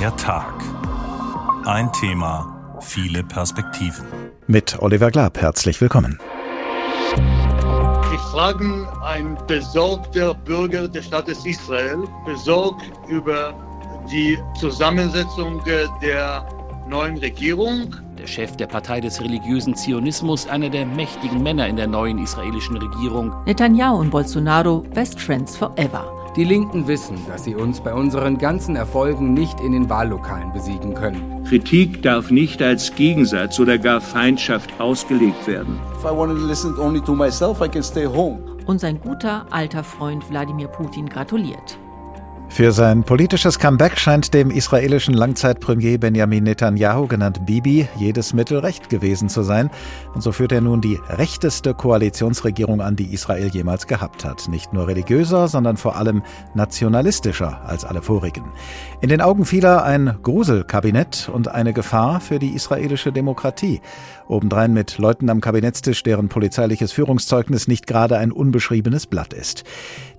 Der Tag. Ein Thema, viele Perspektiven. Mit Oliver Glab, herzlich willkommen. Ich frage ein besorgter Bürger des Staates Israel, besorgt über die Zusammensetzung der neuen Regierung. Der Chef der Partei des religiösen Zionismus, einer der mächtigen Männer in der neuen israelischen Regierung. Netanyahu und Bolsonaro, Best Friends Forever. Die Linken wissen, dass sie uns bei unseren ganzen Erfolgen nicht in den Wahllokalen besiegen können. Kritik darf nicht als Gegensatz oder gar Feindschaft ausgelegt werden. Und sein guter alter Freund Wladimir Putin gratuliert. Für sein politisches Comeback scheint dem israelischen Langzeitpremier Benjamin Netanyahu, genannt Bibi, jedes Mittel recht gewesen zu sein. Und so führt er nun die rechteste Koalitionsregierung an, die Israel jemals gehabt hat. Nicht nur religiöser, sondern vor allem nationalistischer als alle vorigen. In den Augen vieler ein Gruselkabinett und eine Gefahr für die israelische Demokratie. Obendrein mit Leuten am Kabinettstisch, deren polizeiliches Führungszeugnis nicht gerade ein unbeschriebenes Blatt ist.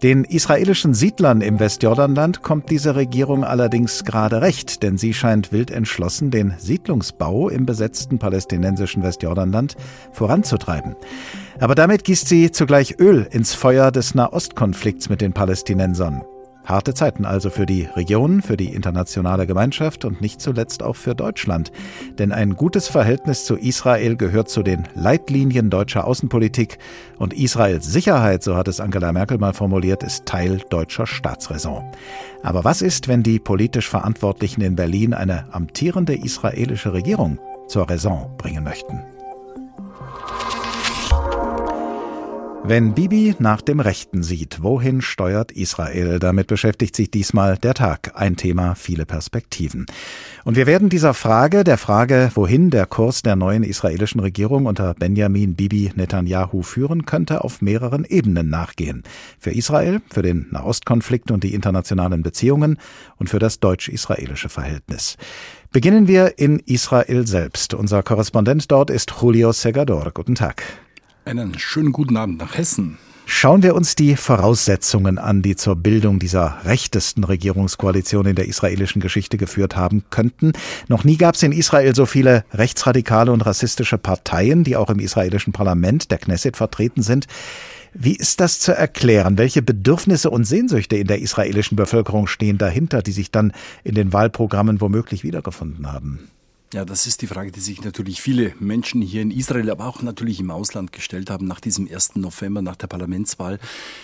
Den israelischen Siedlern im Westjordanland kommt diese Regierung allerdings gerade recht, denn sie scheint wild entschlossen, den Siedlungsbau im besetzten palästinensischen Westjordanland voranzutreiben. Aber damit gießt sie zugleich Öl ins Feuer des Nahostkonflikts mit den Palästinensern. Harte Zeiten also für die Region, für die internationale Gemeinschaft und nicht zuletzt auch für Deutschland. Denn ein gutes Verhältnis zu Israel gehört zu den Leitlinien deutscher Außenpolitik und Israels Sicherheit, so hat es Angela Merkel mal formuliert, ist Teil deutscher Staatsräson. Aber was ist, wenn die politisch Verantwortlichen in Berlin eine amtierende israelische Regierung zur Raison bringen möchten? Wenn Bibi nach dem Rechten sieht, wohin steuert Israel? Damit beschäftigt sich diesmal der Tag. Ein Thema, viele Perspektiven. Und wir werden dieser Frage, der Frage, wohin der Kurs der neuen israelischen Regierung unter Benjamin Bibi Netanyahu führen könnte, auf mehreren Ebenen nachgehen. Für Israel, für den Nahostkonflikt und die internationalen Beziehungen und für das deutsch-israelische Verhältnis. Beginnen wir in Israel selbst. Unser Korrespondent dort ist Julio Segador. Guten Tag. Einen schönen guten Abend nach Hessen. Schauen wir uns die Voraussetzungen an, die zur Bildung dieser rechtesten Regierungskoalition in der israelischen Geschichte geführt haben könnten. Noch nie gab es in Israel so viele rechtsradikale und rassistische Parteien, die auch im israelischen Parlament, der Knesset, vertreten sind. Wie ist das zu erklären? Welche Bedürfnisse und Sehnsüchte in der israelischen Bevölkerung stehen dahinter, die sich dann in den Wahlprogrammen womöglich wiedergefunden haben? Ja, das ist die Frage, die sich natürlich viele Menschen hier in Israel, aber auch natürlich im Ausland gestellt haben nach diesem 1. November, nach der Parlamentswahl.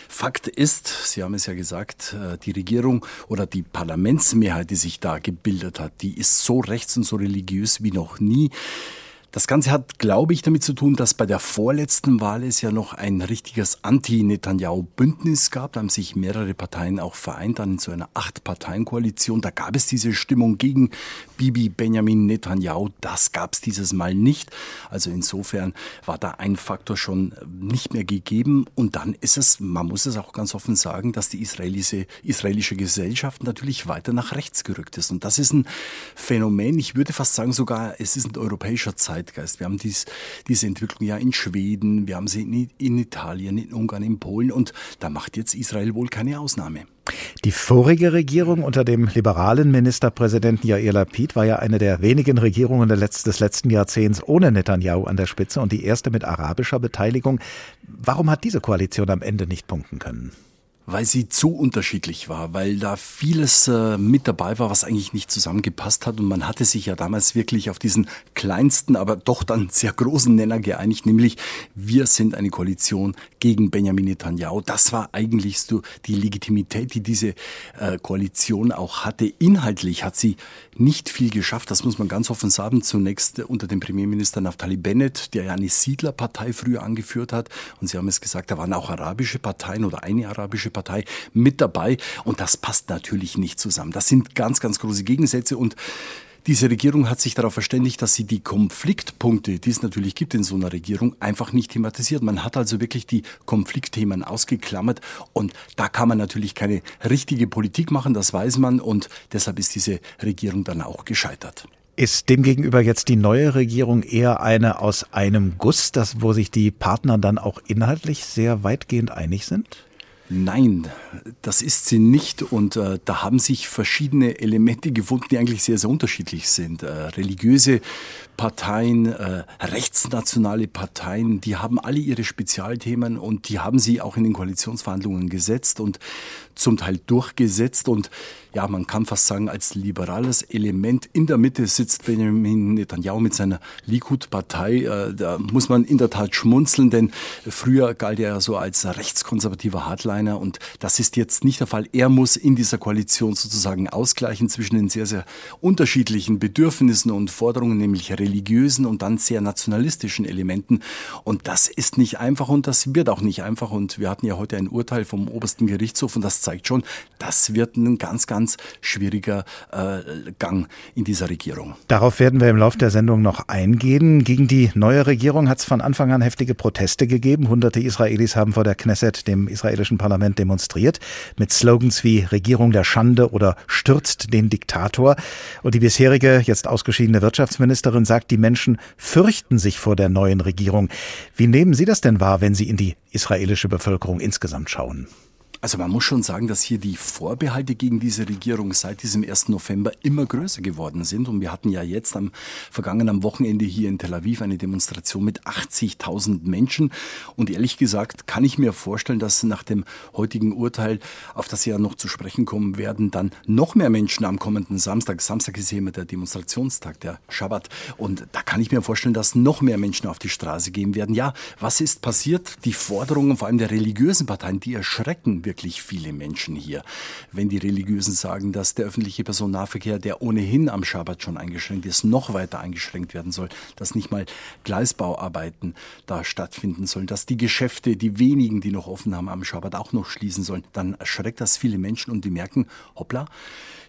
Fakt ist, Sie haben es ja gesagt, äh, die Regierung oder die Parlamentsmehrheit, die sich da gebildet hat, die ist so rechts und so religiös wie noch nie. Das Ganze hat, glaube ich, damit zu tun, dass bei der vorletzten Wahl es ja noch ein richtiges Anti-Netanyahu-Bündnis gab. Da haben sich mehrere Parteien auch vereint, dann in so einer Acht-Parteien-Koalition. Da gab es diese Stimmung gegen Bibi Benjamin Netanyahu. Das gab es dieses Mal nicht. Also insofern war da ein Faktor schon nicht mehr gegeben. Und dann ist es, man muss es auch ganz offen sagen, dass die israelische, israelische Gesellschaft natürlich weiter nach rechts gerückt ist. Und das ist ein Phänomen, ich würde fast sagen sogar, es ist ein europäischer Zeit. Zeitgeist. Wir haben dies, diese Entwicklung ja in Schweden, wir haben sie in, in Italien, in Ungarn, in Polen und da macht jetzt Israel wohl keine Ausnahme. Die vorige Regierung unter dem liberalen Ministerpräsidenten Yair Lapid war ja eine der wenigen Regierungen des letzten Jahrzehnts ohne Netanyahu an der Spitze und die erste mit arabischer Beteiligung. Warum hat diese Koalition am Ende nicht punkten können? Weil sie zu unterschiedlich war, weil da vieles äh, mit dabei war, was eigentlich nicht zusammengepasst hat. Und man hatte sich ja damals wirklich auf diesen kleinsten, aber doch dann sehr großen Nenner geeinigt, nämlich wir sind eine Koalition gegen Benjamin Netanyahu. Das war eigentlich so die Legitimität, die diese äh, Koalition auch hatte. Inhaltlich hat sie nicht viel geschafft, das muss man ganz offen sagen. Zunächst unter dem Premierminister Naftali Bennett, der ja eine Siedlerpartei früher angeführt hat. Und Sie haben es gesagt, da waren auch arabische Parteien oder eine arabische Partei mit dabei. Und das passt natürlich nicht zusammen. Das sind ganz, ganz große Gegensätze. Und diese Regierung hat sich darauf verständigt, dass sie die Konfliktpunkte, die es natürlich gibt in so einer Regierung, einfach nicht thematisiert. Man hat also wirklich die Konfliktthemen ausgeklammert und da kann man natürlich keine richtige Politik machen, das weiß man und deshalb ist diese Regierung dann auch gescheitert. Ist demgegenüber jetzt die neue Regierung eher eine aus einem Guss, das, wo sich die Partner dann auch inhaltlich sehr weitgehend einig sind? Nein, das ist sie nicht. Und äh, da haben sich verschiedene Elemente gefunden, die eigentlich sehr, sehr unterschiedlich sind. Äh, religiöse Parteien, äh, rechtsnationale Parteien, die haben alle ihre Spezialthemen und die haben sie auch in den Koalitionsverhandlungen gesetzt und zum Teil durchgesetzt. Und ja, man kann fast sagen, als liberales Element in der Mitte sitzt Benjamin Netanyahu mit seiner Likud-Partei. Äh, da muss man in der Tat schmunzeln, denn früher galt er ja so als rechtskonservativer Hardliner und das ist jetzt nicht der Fall. Er muss in dieser Koalition sozusagen ausgleichen zwischen den sehr, sehr unterschiedlichen Bedürfnissen und Forderungen, nämlich religiösen und dann sehr nationalistischen Elementen. Und das ist nicht einfach und das wird auch nicht einfach. Und wir hatten ja heute ein Urteil vom obersten Gerichtshof und das zeigt schon, das wird ein ganz, ganz ganz schwieriger äh, Gang in dieser Regierung. Darauf werden wir im Laufe der Sendung noch eingehen. Gegen die neue Regierung hat es von Anfang an heftige Proteste gegeben. Hunderte Israelis haben vor der Knesset, dem israelischen Parlament, demonstriert mit Slogans wie Regierung der Schande oder stürzt den Diktator. Und die bisherige, jetzt ausgeschiedene Wirtschaftsministerin sagt, die Menschen fürchten sich vor der neuen Regierung. Wie nehmen Sie das denn wahr, wenn Sie in die israelische Bevölkerung insgesamt schauen? Also man muss schon sagen, dass hier die Vorbehalte gegen diese Regierung seit diesem 1. November immer größer geworden sind. Und wir hatten ja jetzt am vergangenen Wochenende hier in Tel Aviv eine Demonstration mit 80.000 Menschen. Und ehrlich gesagt kann ich mir vorstellen, dass nach dem heutigen Urteil, auf das Sie ja noch zu sprechen kommen werden, dann noch mehr Menschen am kommenden Samstag, Samstag ist hier immer der Demonstrationstag, der Schabbat. Und da kann ich mir vorstellen, dass noch mehr Menschen auf die Straße gehen werden. Ja, was ist passiert? Die Forderungen vor allem der religiösen Parteien, die erschrecken wirklich viele Menschen hier. Wenn die Religiösen sagen, dass der öffentliche Personennahverkehr, der ohnehin am Schabbat schon eingeschränkt ist, noch weiter eingeschränkt werden soll, dass nicht mal Gleisbauarbeiten da stattfinden sollen, dass die Geschäfte, die wenigen, die noch offen haben am Schabbat, auch noch schließen sollen, dann erschreckt das viele Menschen und die merken, hoppla,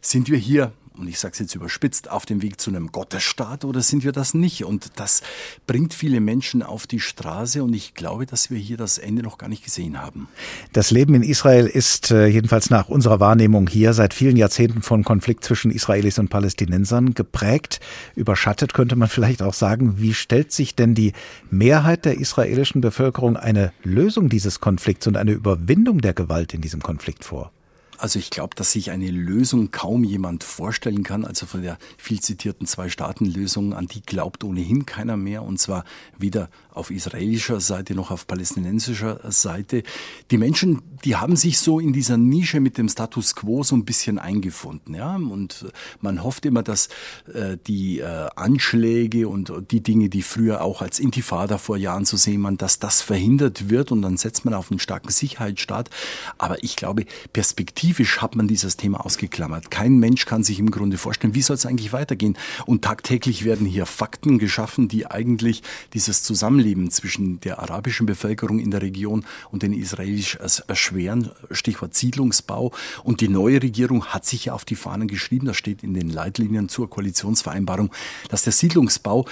sind wir hier und ich sage es jetzt überspitzt, auf dem Weg zu einem Gottesstaat oder sind wir das nicht? Und das bringt viele Menschen auf die Straße und ich glaube, dass wir hier das Ende noch gar nicht gesehen haben. Das Leben in Israel ist äh, jedenfalls nach unserer Wahrnehmung hier seit vielen Jahrzehnten von Konflikt zwischen Israelis und Palästinensern geprägt, überschattet könnte man vielleicht auch sagen. Wie stellt sich denn die Mehrheit der israelischen Bevölkerung eine Lösung dieses Konflikts und eine Überwindung der Gewalt in diesem Konflikt vor? Also ich glaube, dass sich eine Lösung kaum jemand vorstellen kann. Also von der viel zitierten Zwei-Staaten-Lösung, an die glaubt ohnehin keiner mehr. Und zwar weder auf israelischer Seite noch auf palästinensischer Seite. Die Menschen, die haben sich so in dieser Nische mit dem Status quo so ein bisschen eingefunden. Ja? Und man hofft immer, dass äh, die äh, Anschläge und die Dinge, die früher auch als Intifada vor Jahren zu sehen waren, dass das verhindert wird und dann setzt man auf einen starken Sicherheitsstaat. Aber ich glaube, perspektivisch perspektivisch hat man dieses Thema ausgeklammert. Kein Mensch kann sich im Grunde vorstellen, wie soll es eigentlich weitergehen. Und tagtäglich werden hier Fakten geschaffen, die eigentlich dieses Zusammenleben zwischen der arabischen Bevölkerung in der Region und den Israelis erschweren. Stichwort Siedlungsbau. Und die neue Regierung hat sich ja auf die Fahnen geschrieben, das steht in den Leitlinien zur Koalitionsvereinbarung, dass der Siedlungsbau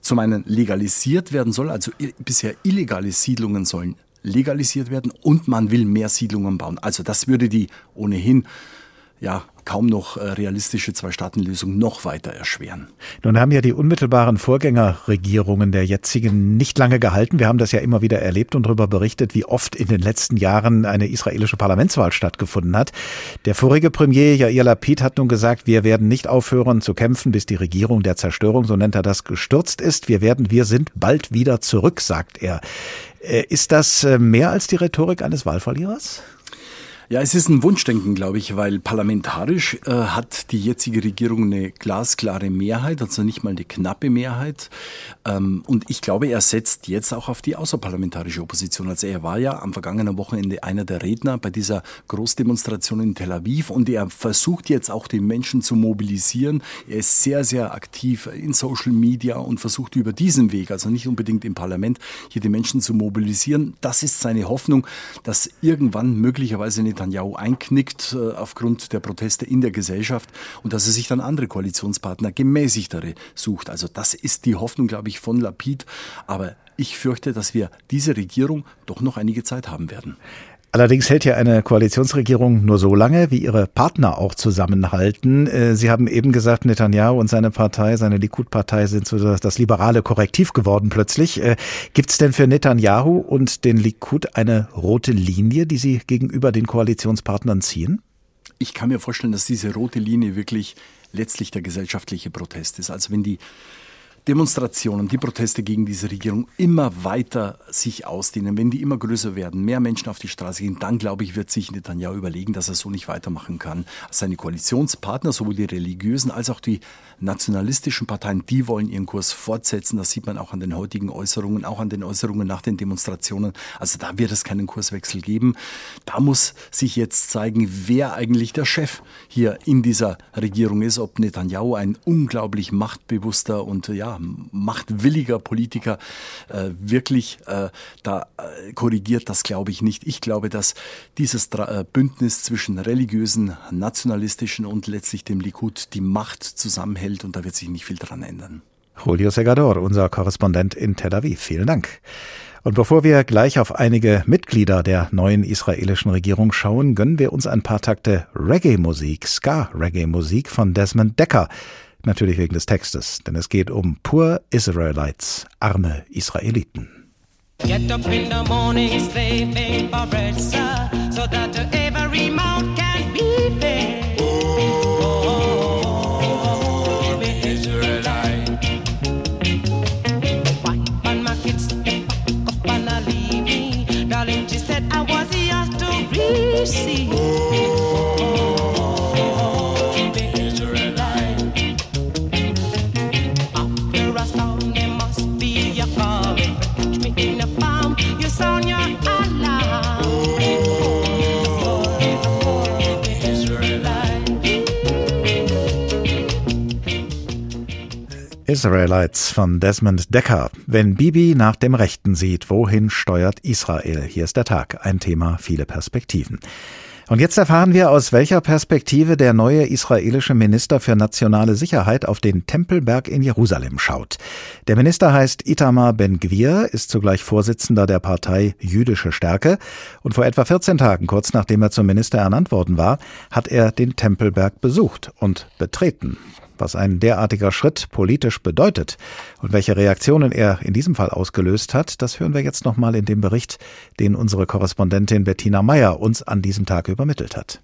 zum einen legalisiert werden soll, also bisher illegale Siedlungen sollen legalisiert werden und man will mehr Siedlungen bauen. Also das würde die ohnehin ja kaum noch äh, realistische Zwei-Staaten-Lösung noch weiter erschweren. Nun haben ja die unmittelbaren Vorgängerregierungen der jetzigen nicht lange gehalten. Wir haben das ja immer wieder erlebt und darüber berichtet, wie oft in den letzten Jahren eine israelische Parlamentswahl stattgefunden hat. Der vorige Premier Yair Lapid hat nun gesagt, wir werden nicht aufhören zu kämpfen, bis die Regierung der Zerstörung, so nennt er das, gestürzt ist. Wir werden, wir sind bald wieder zurück, sagt er. Äh, ist das äh, mehr als die Rhetorik eines Wahlverlierers? Ja, es ist ein Wunschdenken, glaube ich, weil parlamentarisch äh, hat die jetzige Regierung eine glasklare Mehrheit, also nicht mal eine knappe Mehrheit. Ähm, und ich glaube, er setzt jetzt auch auf die außerparlamentarische Opposition. Also er war ja am vergangenen Wochenende einer der Redner bei dieser Großdemonstration in Tel Aviv und er versucht jetzt auch die Menschen zu mobilisieren. Er ist sehr, sehr aktiv in Social Media und versucht über diesen Weg, also nicht unbedingt im Parlament, hier die Menschen zu mobilisieren. Das ist seine Hoffnung, dass irgendwann möglicherweise eine Netanyahu einknickt äh, aufgrund der Proteste in der Gesellschaft und dass er sich dann andere Koalitionspartner gemäßigtere sucht. Also das ist die Hoffnung, glaube ich, von Lapid. Aber ich fürchte, dass wir diese Regierung doch noch einige Zeit haben werden. Allerdings hält ja eine Koalitionsregierung nur so lange, wie ihre Partner auch zusammenhalten. Äh, Sie haben eben gesagt, Netanyahu und seine Partei, seine Likud-Partei sind so das liberale Korrektiv geworden plötzlich. Äh, Gibt es denn für Netanyahu und den Likud eine rote Linie, die Sie gegenüber den Koalitionspartnern ziehen? Ich kann mir vorstellen, dass diese rote Linie wirklich letztlich der gesellschaftliche Protest ist. Also wenn die Demonstrationen, die Proteste gegen diese Regierung immer weiter sich ausdehnen, wenn die immer größer werden, mehr Menschen auf die Straße gehen, dann glaube ich, wird sich Netanyahu überlegen, dass er so nicht weitermachen kann. Seine Koalitionspartner, sowohl die religiösen als auch die nationalistischen Parteien, die wollen ihren Kurs fortsetzen. Das sieht man auch an den heutigen Äußerungen, auch an den Äußerungen nach den Demonstrationen. Also da wird es keinen Kurswechsel geben. Da muss sich jetzt zeigen, wer eigentlich der Chef hier in dieser Regierung ist, ob Netanyahu ein unglaublich machtbewusster und ja, machtwilliger Politiker äh, wirklich äh, da äh, korrigiert, das glaube ich nicht. Ich glaube, dass dieses äh, Bündnis zwischen religiösen, nationalistischen und letztlich dem Likud die Macht zusammenhält und da wird sich nicht viel dran ändern. Julio Segador, unser Korrespondent in Tel Aviv. Vielen Dank. Und bevor wir gleich auf einige Mitglieder der neuen israelischen Regierung schauen, gönnen wir uns ein paar Takte Reggae-Musik, Ska-Reggae-Musik von Desmond Decker. Natürlich wegen des Textes, denn es geht um Poor Israelites, arme Israeliten. Get up in the morning, slaving for bread, sir, so that every mouth can be fed. Darling, she said I was yours to receive. Israelites von Desmond Decker. Wenn Bibi nach dem Rechten sieht, wohin steuert Israel? Hier ist der Tag. Ein Thema, viele Perspektiven. Und jetzt erfahren wir, aus welcher Perspektive der neue israelische Minister für nationale Sicherheit auf den Tempelberg in Jerusalem schaut. Der Minister heißt Itamar Ben-Gvir, ist zugleich Vorsitzender der Partei Jüdische Stärke und vor etwa 14 Tagen, kurz nachdem er zum Minister ernannt worden war, hat er den Tempelberg besucht und betreten was ein derartiger Schritt politisch bedeutet und welche Reaktionen er in diesem Fall ausgelöst hat, das hören wir jetzt nochmal in dem Bericht, den unsere Korrespondentin Bettina Meyer uns an diesem Tag übermittelt hat.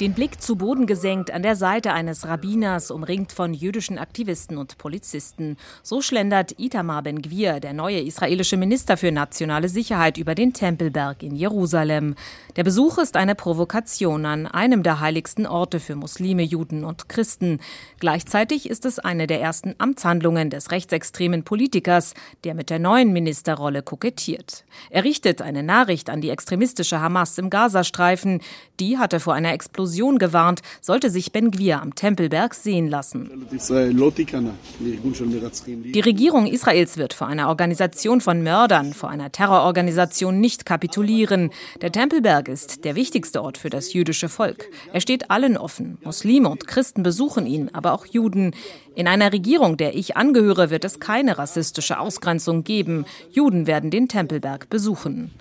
Den Blick zu Boden gesenkt an der Seite eines Rabbiners, umringt von jüdischen Aktivisten und Polizisten. So schlendert Itamar Ben-Gvir, der neue israelische Minister für nationale Sicherheit, über den Tempelberg in Jerusalem. Der Besuch ist eine Provokation an einem der heiligsten Orte für Muslime, Juden und Christen. Gleichzeitig ist es eine der ersten Amtshandlungen des rechtsextremen Politikers, der mit der neuen Ministerrolle kokettiert. Er richtet eine Nachricht an die extremistische Hamas im Gazastreifen. Die hatte vor einer Explosion Explosion gewarnt, sollte sich Ben Gwir am Tempelberg sehen lassen. Die Regierung Israels wird vor einer Organisation von Mördern, vor einer Terrororganisation nicht kapitulieren. Der Tempelberg ist der wichtigste Ort für das jüdische Volk. Er steht allen offen. Muslime und Christen besuchen ihn, aber auch Juden. In einer Regierung, der ich angehöre, wird es keine rassistische Ausgrenzung geben. Juden werden den Tempelberg besuchen.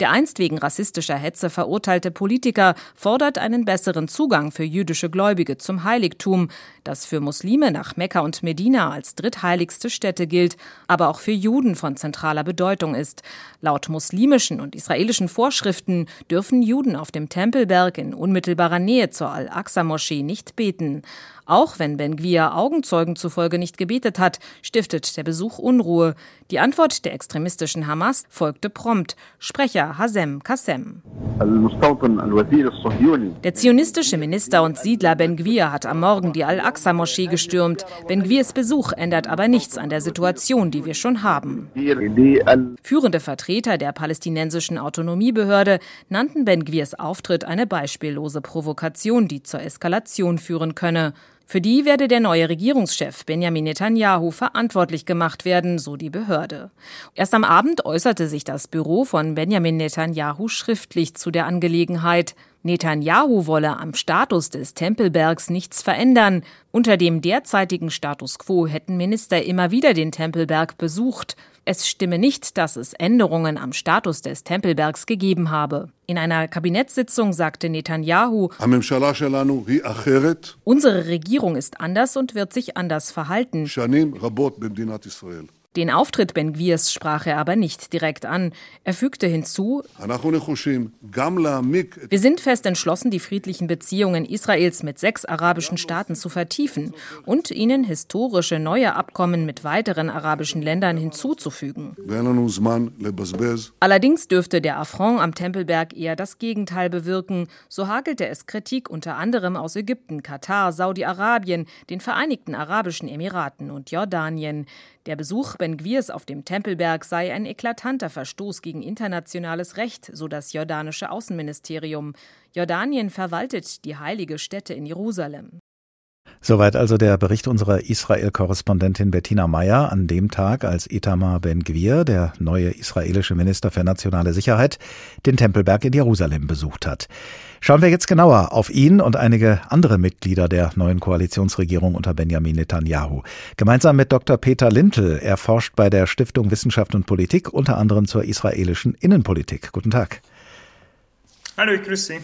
Der einst wegen rassistischer Hetze verurteilte Politiker fordert einen besseren Zugang für jüdische Gläubige zum Heiligtum, das für Muslime nach Mekka und Medina als drittheiligste Stätte gilt, aber auch für Juden von zentraler Bedeutung ist. Laut muslimischen und israelischen Vorschriften dürfen Juden auf dem Tempelberg in unmittelbarer Nähe zur Al-Aqsa-Moschee nicht beten. Auch wenn Ben Gwir Augenzeugen zufolge nicht gebetet hat, stiftet der Besuch Unruhe. Die Antwort der extremistischen Hamas folgte prompt. Sprecher Hasem Kassem. Der zionistische Minister und Siedler Ben Gwir hat am Morgen die Al-Aqsa-Moschee gestürmt. Ben Gwirs Besuch ändert aber nichts an der Situation, die wir schon haben. Führende Vertreter der palästinensischen Autonomiebehörde nannten Ben Gwirs Auftritt eine beispiellose Provokation, die zur Eskalation führen könne. Für die werde der neue Regierungschef Benjamin Netanyahu verantwortlich gemacht werden, so die Behörde. Erst am Abend äußerte sich das Büro von Benjamin Netanyahu schriftlich zu der Angelegenheit. Netanyahu wolle am Status des Tempelbergs nichts verändern. Unter dem derzeitigen Status quo hätten Minister immer wieder den Tempelberg besucht. Es stimme nicht, dass es Änderungen am Status des Tempelbergs gegeben habe. In einer Kabinettssitzung sagte Netanyahu, unsere Regierung ist anders und wird sich anders verhalten. Den Auftritt Ben Gvirs sprach er aber nicht direkt an. Er fügte hinzu, wir sind fest entschlossen, die friedlichen Beziehungen Israels mit sechs arabischen Staaten zu vertiefen und ihnen historische neue Abkommen mit weiteren arabischen Ländern hinzuzufügen. Allerdings dürfte der Affront am Tempelberg eher das Gegenteil bewirken. So hagelte es Kritik unter anderem aus Ägypten, Katar, Saudi-Arabien, den Vereinigten Arabischen Emiraten und Jordanien. Der Besuch Ben Gwirs auf dem Tempelberg sei ein eklatanter Verstoß gegen internationales Recht, so das jordanische Außenministerium. Jordanien verwaltet die heilige Stätte in Jerusalem. Soweit also der Bericht unserer Israel-Korrespondentin Bettina Meyer an dem Tag, als Itamar Ben-Gvir, der neue israelische Minister für nationale Sicherheit, den Tempelberg in Jerusalem besucht hat. Schauen wir jetzt genauer auf ihn und einige andere Mitglieder der neuen Koalitionsregierung unter Benjamin Netanyahu. Gemeinsam mit Dr. Peter Lintel. Er forscht bei der Stiftung Wissenschaft und Politik, unter anderem zur israelischen Innenpolitik. Guten Tag. Hallo, ich grüße Sie.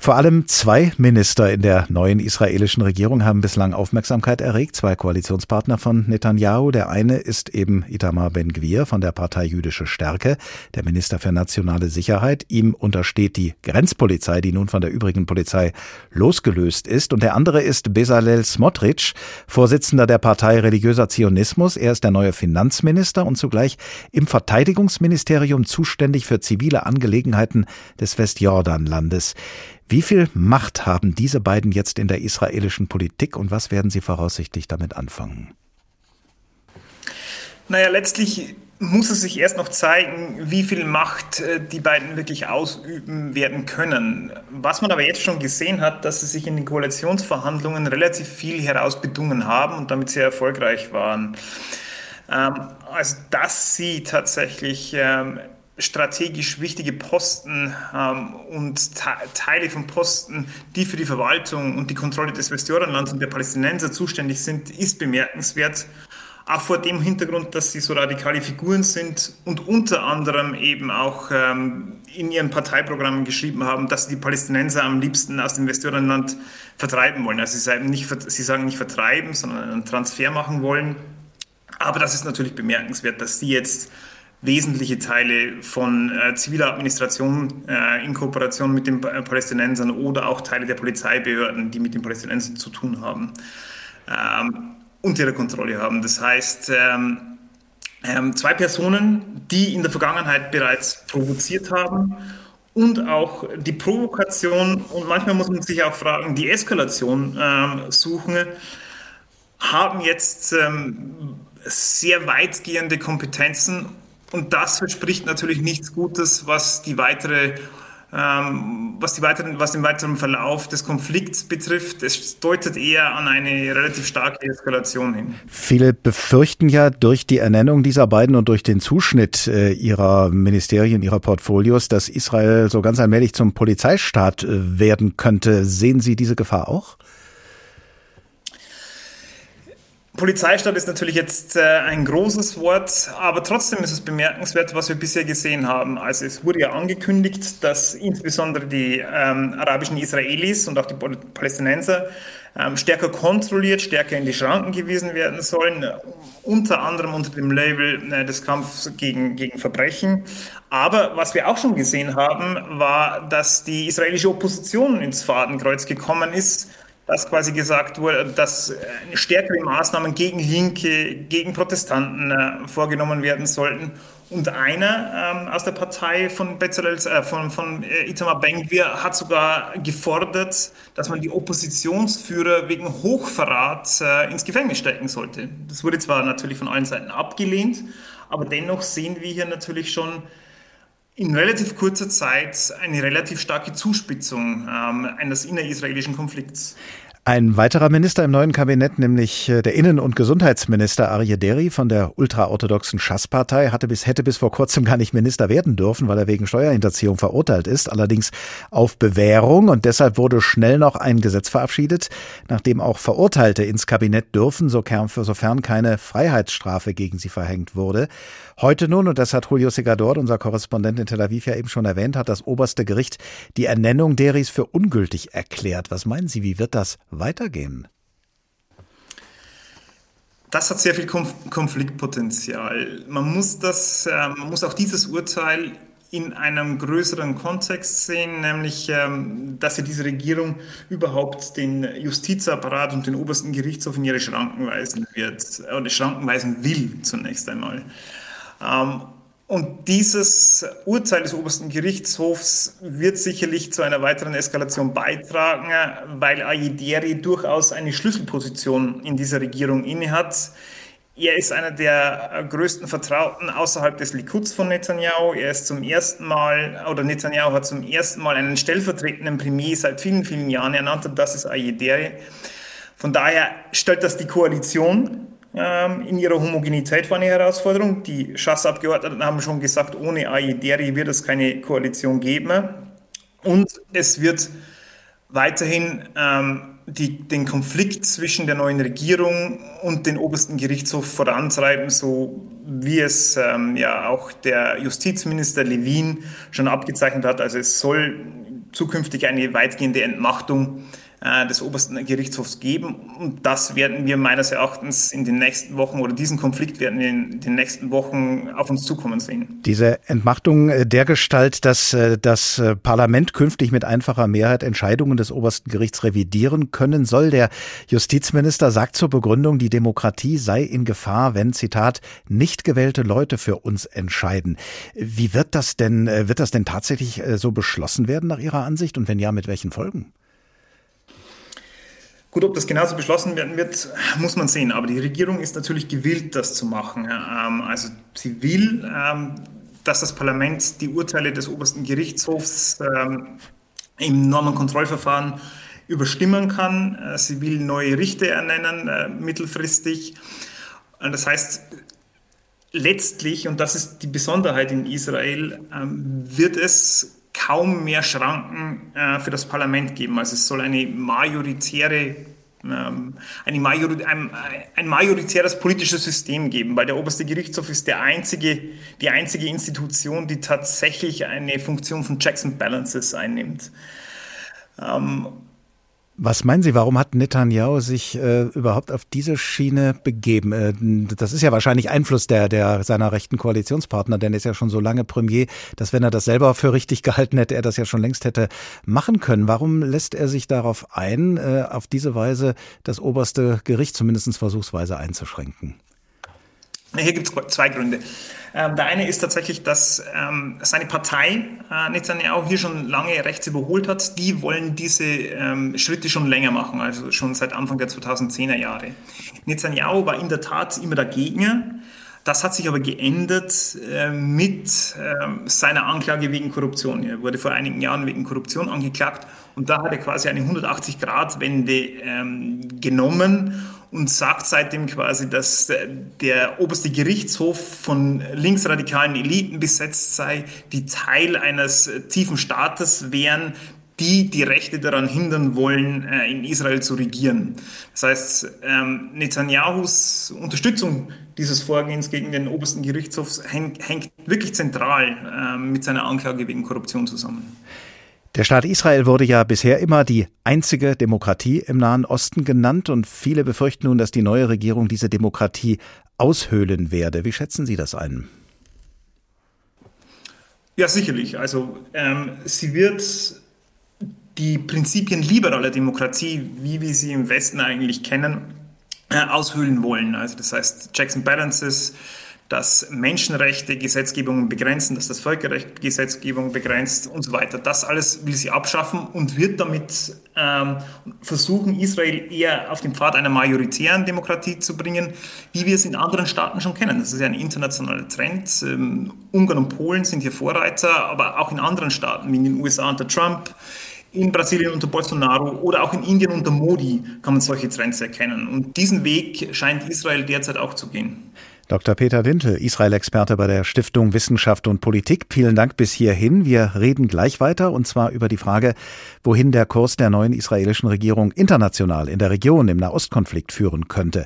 Vor allem zwei Minister in der neuen israelischen Regierung haben bislang Aufmerksamkeit erregt, zwei Koalitionspartner von Netanyahu. Der eine ist eben Itamar Ben-Gvir von der Partei Jüdische Stärke, der Minister für nationale Sicherheit. Ihm untersteht die Grenzpolizei, die nun von der übrigen Polizei losgelöst ist. Und der andere ist Bezalel Smotrich, Vorsitzender der Partei Religiöser Zionismus. Er ist der neue Finanzminister und zugleich im Verteidigungsministerium zuständig für zivile Angelegenheiten des Westjordanlandes. Wie viel Macht haben diese beiden jetzt in der israelischen Politik und was werden sie voraussichtlich damit anfangen? Naja, letztlich muss es sich erst noch zeigen, wie viel Macht äh, die beiden wirklich ausüben werden können. Was man aber jetzt schon gesehen hat, dass sie sich in den Koalitionsverhandlungen relativ viel herausbedungen haben und damit sehr erfolgreich waren. Ähm, also dass sie tatsächlich ähm, strategisch wichtige Posten ähm, und Te Teile von Posten, die für die Verwaltung und die Kontrolle des Westjordanlands und der Palästinenser zuständig sind, ist bemerkenswert. Auch vor dem Hintergrund, dass sie so radikale Figuren sind und unter anderem eben auch ähm, in ihren Parteiprogrammen geschrieben haben, dass sie die Palästinenser am liebsten aus dem Westjordanland vertreiben wollen. Also sie sagen nicht, sie sagen nicht vertreiben, sondern einen Transfer machen wollen. Aber das ist natürlich bemerkenswert, dass sie jetzt wesentliche Teile von äh, ziviler Administration äh, in Kooperation mit den Palästinensern oder auch Teile der Polizeibehörden, die mit den Palästinensern zu tun haben, ähm, unter ihrer Kontrolle haben. Das heißt, ähm, ähm, zwei Personen, die in der Vergangenheit bereits provoziert haben und auch die Provokation und manchmal muss man sich auch fragen, die Eskalation ähm, suchen, haben jetzt ähm, sehr weitgehende Kompetenzen und das verspricht natürlich nichts Gutes, was die weitere ähm, was, die weiteren, was den weiteren Verlauf des Konflikts betrifft. Es deutet eher an eine relativ starke Eskalation hin. Viele befürchten ja durch die Ernennung dieser beiden und durch den Zuschnitt äh, ihrer Ministerien, ihrer Portfolios, dass Israel so ganz allmählich zum Polizeistaat äh, werden könnte. Sehen Sie diese Gefahr auch? Polizeistaat ist natürlich jetzt äh, ein großes Wort, aber trotzdem ist es bemerkenswert, was wir bisher gesehen haben. Also es wurde ja angekündigt, dass insbesondere die ähm, arabischen Israelis und auch die Palästinenser ähm, stärker kontrolliert, stärker in die Schranken gewiesen werden sollen, unter anderem unter dem Label äh, des Kampfs gegen, gegen Verbrechen. Aber was wir auch schon gesehen haben, war, dass die israelische Opposition ins Fadenkreuz gekommen ist dass quasi gesagt wurde, dass stärkere Maßnahmen gegen Linke, gegen Protestanten äh, vorgenommen werden sollten. Und einer ähm, aus der Partei von, Bezalel, äh, von, von äh, Itamar Ben-Gvir hat sogar gefordert, dass man die Oppositionsführer wegen Hochverrat äh, ins Gefängnis stecken sollte. Das wurde zwar natürlich von allen Seiten abgelehnt, aber dennoch sehen wir hier natürlich schon in relativ kurzer Zeit eine relativ starke Zuspitzung ähm, eines innerisraelischen Konflikts. Ein weiterer Minister im neuen Kabinett, nämlich äh, der Innen- und Gesundheitsminister Arye Deri von der ultraorthodoxen Schass-Partei, hatte bis, hätte bis vor kurzem gar nicht Minister werden dürfen, weil er wegen Steuerhinterziehung verurteilt ist, allerdings auf Bewährung. Und deshalb wurde schnell noch ein Gesetz verabschiedet, nachdem auch Verurteilte ins Kabinett dürfen, sofern keine Freiheitsstrafe gegen sie verhängt wurde. Heute nun, und das hat Julio Segador, unser Korrespondent in Tel Aviv ja eben schon erwähnt, hat das oberste Gericht die Ernennung Deris für ungültig erklärt. Was meinen Sie, wie wird das weitergehen? Das hat sehr viel Konfliktpotenzial. Man muss das, äh, man muss auch dieses Urteil in einem größeren Kontext sehen, nämlich, ähm, dass ja diese Regierung überhaupt den Justizapparat und den obersten Gerichtshof in ihre Schranken weisen wird, oder Schranken weisen will zunächst einmal. Ähm, und dieses Urteil des obersten Gerichtshofs wird sicherlich zu einer weiteren Eskalation beitragen, weil Ayideri durchaus eine Schlüsselposition in dieser Regierung innehat. Er ist einer der größten Vertrauten außerhalb des Likuds von Netanyahu. Er ist zum ersten Mal, oder Netanyahu hat zum ersten Mal einen stellvertretenden Premier seit vielen, vielen Jahren ernannt und das ist Ayideri. Von daher stellt das die Koalition ähm, in ihrer Homogenität war eine Herausforderung. Die Schass-Abgeordneten haben schon gesagt, ohne Ayederi wird es keine Koalition geben. Und es wird weiterhin ähm, die, den Konflikt zwischen der neuen Regierung und dem obersten Gerichtshof vorantreiben, so wie es ähm, ja auch der Justizminister Levin schon abgezeichnet hat. Also es soll zukünftig eine weitgehende Entmachtung äh, des obersten Gerichtshofs geben. Und das werden wir meines Erachtens in den nächsten Wochen oder diesen Konflikt werden wir in den nächsten Wochen auf uns zukommen sehen. Diese Entmachtung äh, der Gestalt, dass äh, das Parlament künftig mit einfacher Mehrheit Entscheidungen des obersten Gerichts revidieren können soll. Der Justizminister sagt zur Begründung, die Demokratie sei in Gefahr, wenn, Zitat, nicht gewählte Leute für uns entscheiden. Wie wird das denn, wird das denn tatsächlich so beschlossen werden nach Ihrer Ansicht und wenn ja, mit welchen Folgen? Gut, ob das genauso beschlossen werden wird, muss man sehen. Aber die Regierung ist natürlich gewillt, das zu machen. Ähm, also sie will, ähm, dass das Parlament die Urteile des obersten Gerichtshofs ähm, im Normenkontrollverfahren überstimmen kann. Äh, sie will neue Richter ernennen, äh, mittelfristig. Das heißt, letztlich, und das ist die Besonderheit in Israel, wird es kaum mehr Schranken äh, für das Parlament geben. Also es soll eine majoritäre ähm, eine Major ein, ein, majoritäres politisches System geben, weil der oberste Gerichtshof ist der einzige, die einzige Institution, die tatsächlich eine Funktion von Checks and Balances einnimmt. Ähm, was meinen Sie, warum hat Netanyahu sich äh, überhaupt auf diese Schiene begeben? Äh, das ist ja wahrscheinlich Einfluss der, der seiner rechten Koalitionspartner, denn er ist ja schon so lange Premier, dass wenn er das selber für richtig gehalten hätte, er das ja schon längst hätte machen können. Warum lässt er sich darauf ein, äh, auf diese Weise das oberste Gericht zumindest versuchsweise einzuschränken? Hier gibt es zwei Gründe. Ähm, der eine ist tatsächlich, dass ähm, seine Partei äh, Netanyahu hier schon lange rechts überholt hat. Die wollen diese ähm, Schritte schon länger machen, also schon seit Anfang der 2010er Jahre. Netanyahu war in der Tat immer dagegen. Das hat sich aber geändert äh, mit äh, seiner Anklage wegen Korruption. Er wurde vor einigen Jahren wegen Korruption angeklagt und da hat er quasi eine 180-Grad-Wende ähm, genommen und sagt seitdem quasi, dass der oberste Gerichtshof von linksradikalen Eliten besetzt sei, die Teil eines tiefen Staates wären, die die Rechte daran hindern wollen, äh, in Israel zu regieren. Das heißt, ähm, Netanyahus Unterstützung dieses Vorgehens gegen den obersten Gerichtshof hängt, wirklich zentral ähm, mit seiner Anklage wegen Korruption zusammen. Der Staat Israel wurde ja bisher immer die einzige Demokratie im Nahen Osten genannt und viele befürchten nun, dass die neue Regierung diese Demokratie aushöhlen werde. Wie schätzen Sie das ein? Ja, sicherlich. Also ähm, sie wird die Prinzipien liberaler Demokratie, wie wir sie im Westen eigentlich kennen, äh, aushöhlen wollen. Also das heißt Checks and Balances, dass Menschenrechte Gesetzgebungen begrenzen, dass das Völkerrecht Gesetzgebung begrenzt und so weiter. Das alles will sie abschaffen und wird damit ähm, versuchen, Israel eher auf den Pfad einer majoritären Demokratie zu bringen, wie wir es in anderen Staaten schon kennen. Das ist ja ein internationaler Trend. Ähm, Ungarn und Polen sind hier Vorreiter, aber auch in anderen Staaten, wie in den USA unter Trump, in Brasilien unter Bolsonaro oder auch in Indien unter Modi kann man solche Trends erkennen. Und diesen Weg scheint Israel derzeit auch zu gehen. Dr. Peter Dintel, Israel-Experte bei der Stiftung Wissenschaft und Politik. Vielen Dank bis hierhin. Wir reden gleich weiter und zwar über die Frage, wohin der Kurs der neuen israelischen Regierung international in der Region im Nahostkonflikt führen könnte.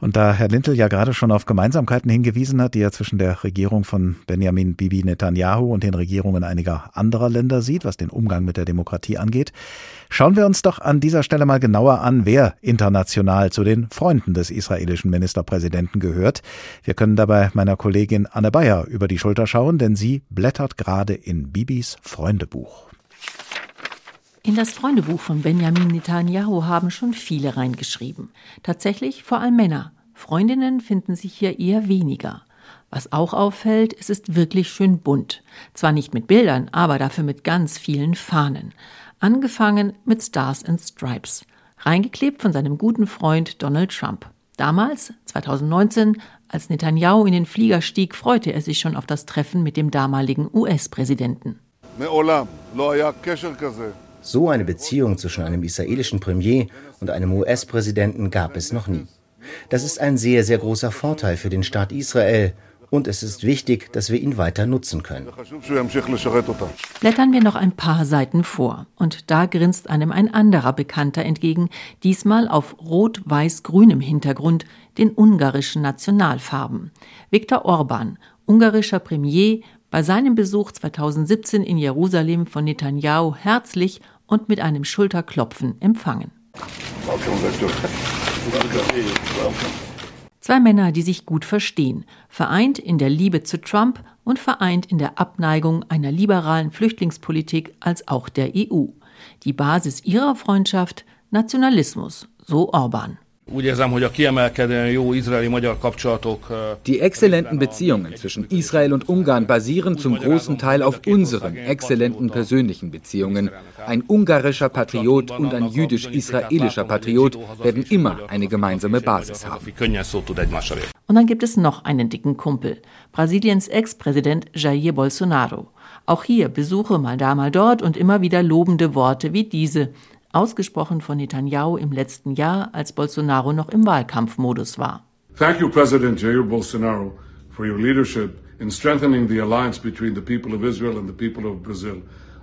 Und da Herr Lintel ja gerade schon auf Gemeinsamkeiten hingewiesen hat, die er zwischen der Regierung von Benjamin Bibi Netanyahu und den Regierungen einiger anderer Länder sieht, was den Umgang mit der Demokratie angeht, schauen wir uns doch an dieser Stelle mal genauer an, wer international zu den Freunden des israelischen Ministerpräsidenten gehört. Wir können dabei meiner Kollegin Anne Bayer über die Schulter schauen, denn sie blättert gerade in Bibis Freundebuch. In das Freundebuch von Benjamin Netanyahu haben schon viele reingeschrieben. Tatsächlich vor allem Männer. Freundinnen finden sich hier eher weniger. Was auch auffällt, es ist wirklich schön bunt. Zwar nicht mit Bildern, aber dafür mit ganz vielen Fahnen. Angefangen mit Stars and Stripes. Reingeklebt von seinem guten Freund Donald Trump. Damals, 2019, als Netanyahu in den Flieger stieg, freute er sich schon auf das Treffen mit dem damaligen US-Präsidenten. So eine Beziehung zwischen einem israelischen Premier und einem US-Präsidenten gab es noch nie. Das ist ein sehr, sehr großer Vorteil für den Staat Israel und es ist wichtig, dass wir ihn weiter nutzen können. Blättern wir noch ein paar Seiten vor und da grinst einem ein anderer Bekannter entgegen, diesmal auf rot-weiß-grünem Hintergrund, den ungarischen Nationalfarben. Viktor Orban, ungarischer Premier, bei seinem Besuch 2017 in Jerusalem von Netanyahu herzlich und mit einem Schulterklopfen empfangen. Zwei Männer, die sich gut verstehen, vereint in der Liebe zu Trump und vereint in der Abneigung einer liberalen Flüchtlingspolitik als auch der EU. Die Basis ihrer Freundschaft Nationalismus, so Orban. Die exzellenten Beziehungen zwischen Israel und Ungarn basieren zum großen Teil auf unseren exzellenten persönlichen Beziehungen. Ein ungarischer Patriot und ein jüdisch-israelischer Patriot werden immer eine gemeinsame Basis haben. Und dann gibt es noch einen dicken Kumpel, Brasiliens Ex-Präsident Jair Bolsonaro. Auch hier Besuche mal da, mal dort und immer wieder lobende Worte wie diese ausgesprochen von Netanyahu im letzten Jahr, als Bolsonaro noch im Wahlkampfmodus war. Thank you, President Jair Bolsonaro, for your leadership in strengthening the alliance between the people of Israel and the people of Brazil.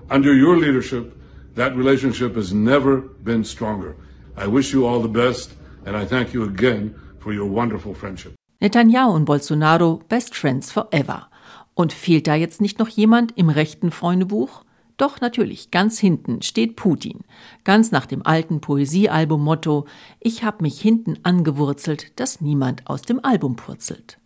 Under your leadership, that relationship has never been stronger. I wish you all the best, and I thank you again for your wonderful friendship. Netanyahu und Bolsonaro best friends forever. Und fehlt da jetzt nicht noch jemand im rechten Freundebuch? Doch natürlich, ganz hinten steht Putin, ganz nach dem alten Poesiealbum-Motto Ich hab mich hinten angewurzelt, dass niemand aus dem Album purzelt.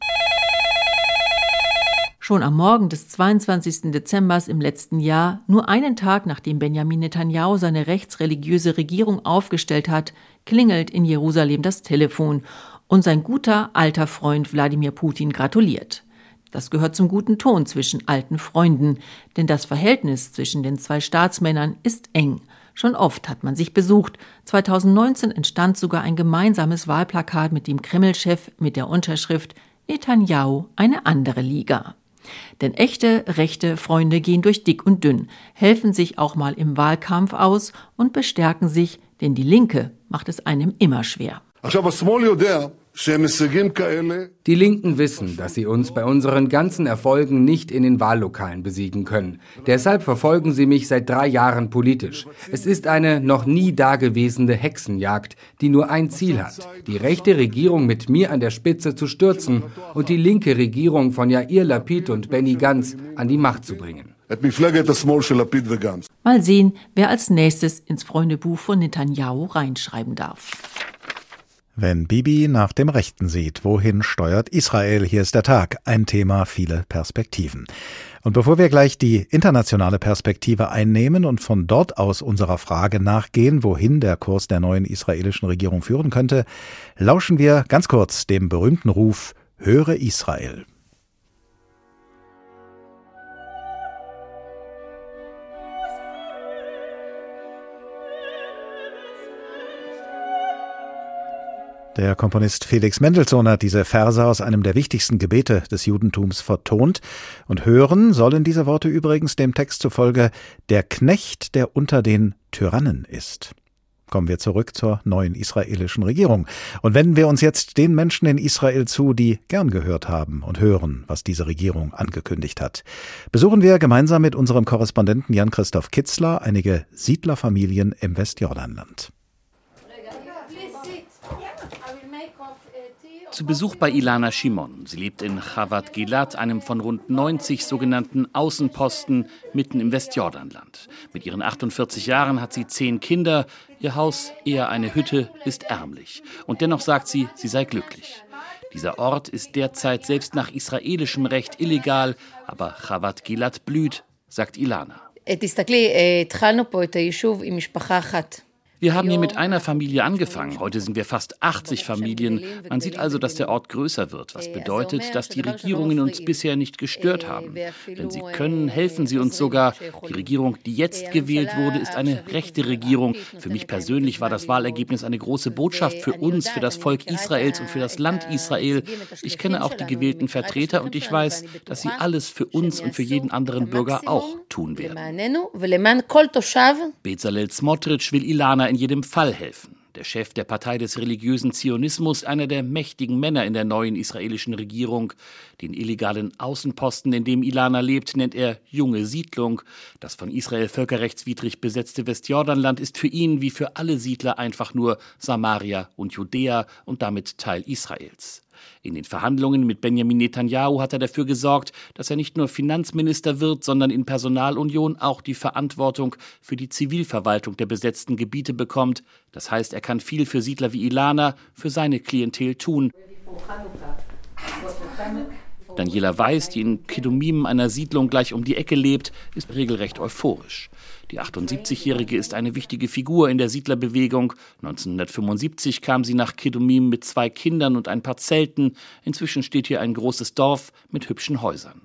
Schon am Morgen des 22. Dezember im letzten Jahr, nur einen Tag nachdem Benjamin Netanyahu seine rechtsreligiöse Regierung aufgestellt hat, klingelt in Jerusalem das Telefon und sein guter alter Freund Wladimir Putin gratuliert. Das gehört zum guten Ton zwischen alten Freunden, denn das Verhältnis zwischen den zwei Staatsmännern ist eng. Schon oft hat man sich besucht. 2019 entstand sogar ein gemeinsames Wahlplakat mit dem Kreml-Chef mit der Unterschrift Netanyahu eine andere Liga. Denn echte rechte Freunde gehen durch dick und dünn, helfen sich auch mal im Wahlkampf aus und bestärken sich, denn die Linke macht es einem immer schwer. Die Linken wissen, dass sie uns bei unseren ganzen Erfolgen nicht in den Wahllokalen besiegen können. Deshalb verfolgen sie mich seit drei Jahren politisch. Es ist eine noch nie dagewesene Hexenjagd, die nur ein Ziel hat, die rechte Regierung mit mir an der Spitze zu stürzen und die linke Regierung von Yair Lapid und Benny Gantz an die Macht zu bringen. Mal sehen, wer als nächstes ins Freundebuch von Netanyahu reinschreiben darf. Wenn Bibi nach dem Rechten sieht, wohin steuert Israel? Hier ist der Tag. Ein Thema, viele Perspektiven. Und bevor wir gleich die internationale Perspektive einnehmen und von dort aus unserer Frage nachgehen, wohin der Kurs der neuen israelischen Regierung führen könnte, lauschen wir ganz kurz dem berühmten Ruf Höre Israel. Der Komponist Felix Mendelssohn hat diese Verse aus einem der wichtigsten Gebete des Judentums vertont. Und hören sollen diese Worte übrigens dem Text zufolge der Knecht, der unter den Tyrannen ist. Kommen wir zurück zur neuen israelischen Regierung und wenden wir uns jetzt den Menschen in Israel zu, die gern gehört haben und hören, was diese Regierung angekündigt hat. Besuchen wir gemeinsam mit unserem Korrespondenten Jan-Christoph Kitzler einige Siedlerfamilien im Westjordanland. Zu Besuch bei Ilana Shimon. Sie lebt in Chavat Gilad, einem von rund 90 sogenannten Außenposten mitten im Westjordanland. Mit ihren 48 Jahren hat sie zehn Kinder. Ihr Haus, eher eine Hütte, ist ärmlich. Und dennoch sagt sie, sie sei glücklich. Dieser Ort ist derzeit selbst nach israelischem Recht illegal, aber Chavat Gilad blüht, sagt Ilana. Wir haben hier mit einer Familie angefangen. Heute sind wir fast 80 Familien. Man sieht also, dass der Ort größer wird, was bedeutet, dass die Regierungen uns bisher nicht gestört haben. Wenn sie können, helfen sie uns sogar. Die Regierung, die jetzt gewählt wurde, ist eine rechte Regierung. Für mich persönlich war das Wahlergebnis eine große Botschaft für uns, für das Volk Israels und für das Land Israel. Ich kenne auch die gewählten Vertreter und ich weiß, dass sie alles für uns und für jeden anderen Bürger auch tun werden. Bezalel Smotrich will Ilana in in jedem Fall helfen. Der Chef der Partei des religiösen Zionismus, einer der mächtigen Männer in der neuen israelischen Regierung, den illegalen Außenposten, in dem Ilana lebt, nennt er junge Siedlung. Das von Israel völkerrechtswidrig besetzte Westjordanland ist für ihn wie für alle Siedler einfach nur Samaria und Judäa und damit Teil Israels. In den Verhandlungen mit Benjamin Netanyahu hat er dafür gesorgt, dass er nicht nur Finanzminister wird, sondern in Personalunion auch die Verantwortung für die Zivilverwaltung der besetzten Gebiete bekommt. Das heißt, er kann viel für Siedler wie Ilana, für seine Klientel tun. Daniela Weiß, die in Kedumim, einer Siedlung gleich um die Ecke lebt, ist regelrecht euphorisch. Die 78-Jährige ist eine wichtige Figur in der Siedlerbewegung. 1975 kam sie nach Kedumim mit zwei Kindern und ein paar Zelten. Inzwischen steht hier ein großes Dorf mit hübschen Häusern.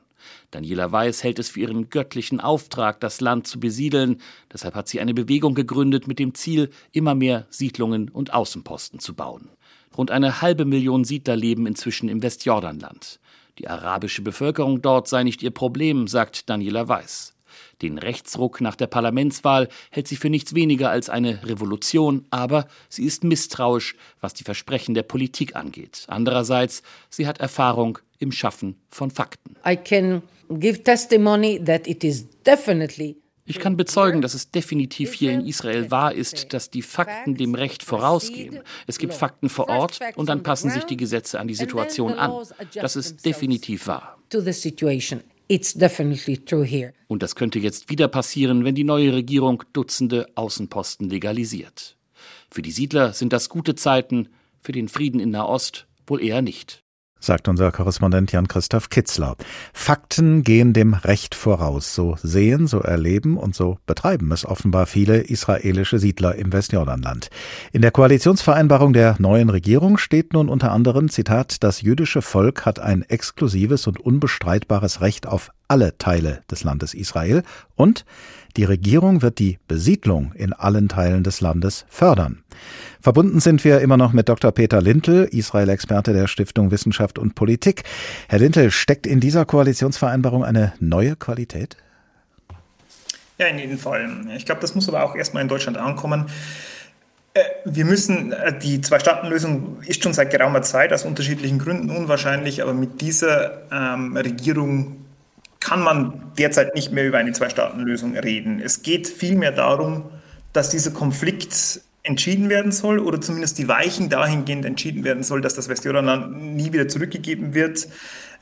Daniela Weiß hält es für ihren göttlichen Auftrag, das Land zu besiedeln. Deshalb hat sie eine Bewegung gegründet mit dem Ziel, immer mehr Siedlungen und Außenposten zu bauen. Rund eine halbe Million Siedler leben inzwischen im Westjordanland. Die arabische Bevölkerung dort sei nicht ihr Problem, sagt Daniela Weiß. Den Rechtsruck nach der Parlamentswahl hält sie für nichts weniger als eine Revolution, aber sie ist misstrauisch, was die Versprechen der Politik angeht. Andererseits, sie hat Erfahrung im Schaffen von Fakten. I can give testimony that it is definitely ich kann bezeugen, dass es definitiv hier in Israel wahr ist, dass die Fakten dem Recht vorausgehen. Es gibt Fakten vor Ort und dann passen sich die Gesetze an die Situation an. Das ist definitiv wahr. Und das könnte jetzt wieder passieren, wenn die neue Regierung Dutzende Außenposten legalisiert. Für die Siedler sind das gute Zeiten, für den Frieden in Nahost wohl eher nicht sagt unser Korrespondent Jan-Christoph Kitzler. Fakten gehen dem Recht voraus. So sehen, so erleben und so betreiben es offenbar viele israelische Siedler im Westjordanland. In der Koalitionsvereinbarung der neuen Regierung steht nun unter anderem, Zitat, das jüdische Volk hat ein exklusives und unbestreitbares Recht auf alle Teile des Landes Israel und die Regierung wird die Besiedlung in allen Teilen des Landes fördern. Verbunden sind wir immer noch mit Dr. Peter Lintel, Israel-Experte der Stiftung Wissenschaft und Politik. Herr Lintel, steckt in dieser Koalitionsvereinbarung eine neue Qualität? Ja, in jedem Fall. Ich glaube, das muss aber auch erstmal in Deutschland ankommen. Äh, wir müssen, äh, die Zwei-Staaten-Lösung ist schon seit geraumer Zeit aus unterschiedlichen Gründen unwahrscheinlich, aber mit dieser ähm, Regierung kann man derzeit nicht mehr über eine Zwei-Staaten-Lösung reden. Es geht vielmehr darum, dass dieser Konflikt entschieden werden soll oder zumindest die Weichen dahingehend entschieden werden soll, dass das Westjordanland nie wieder zurückgegeben wird,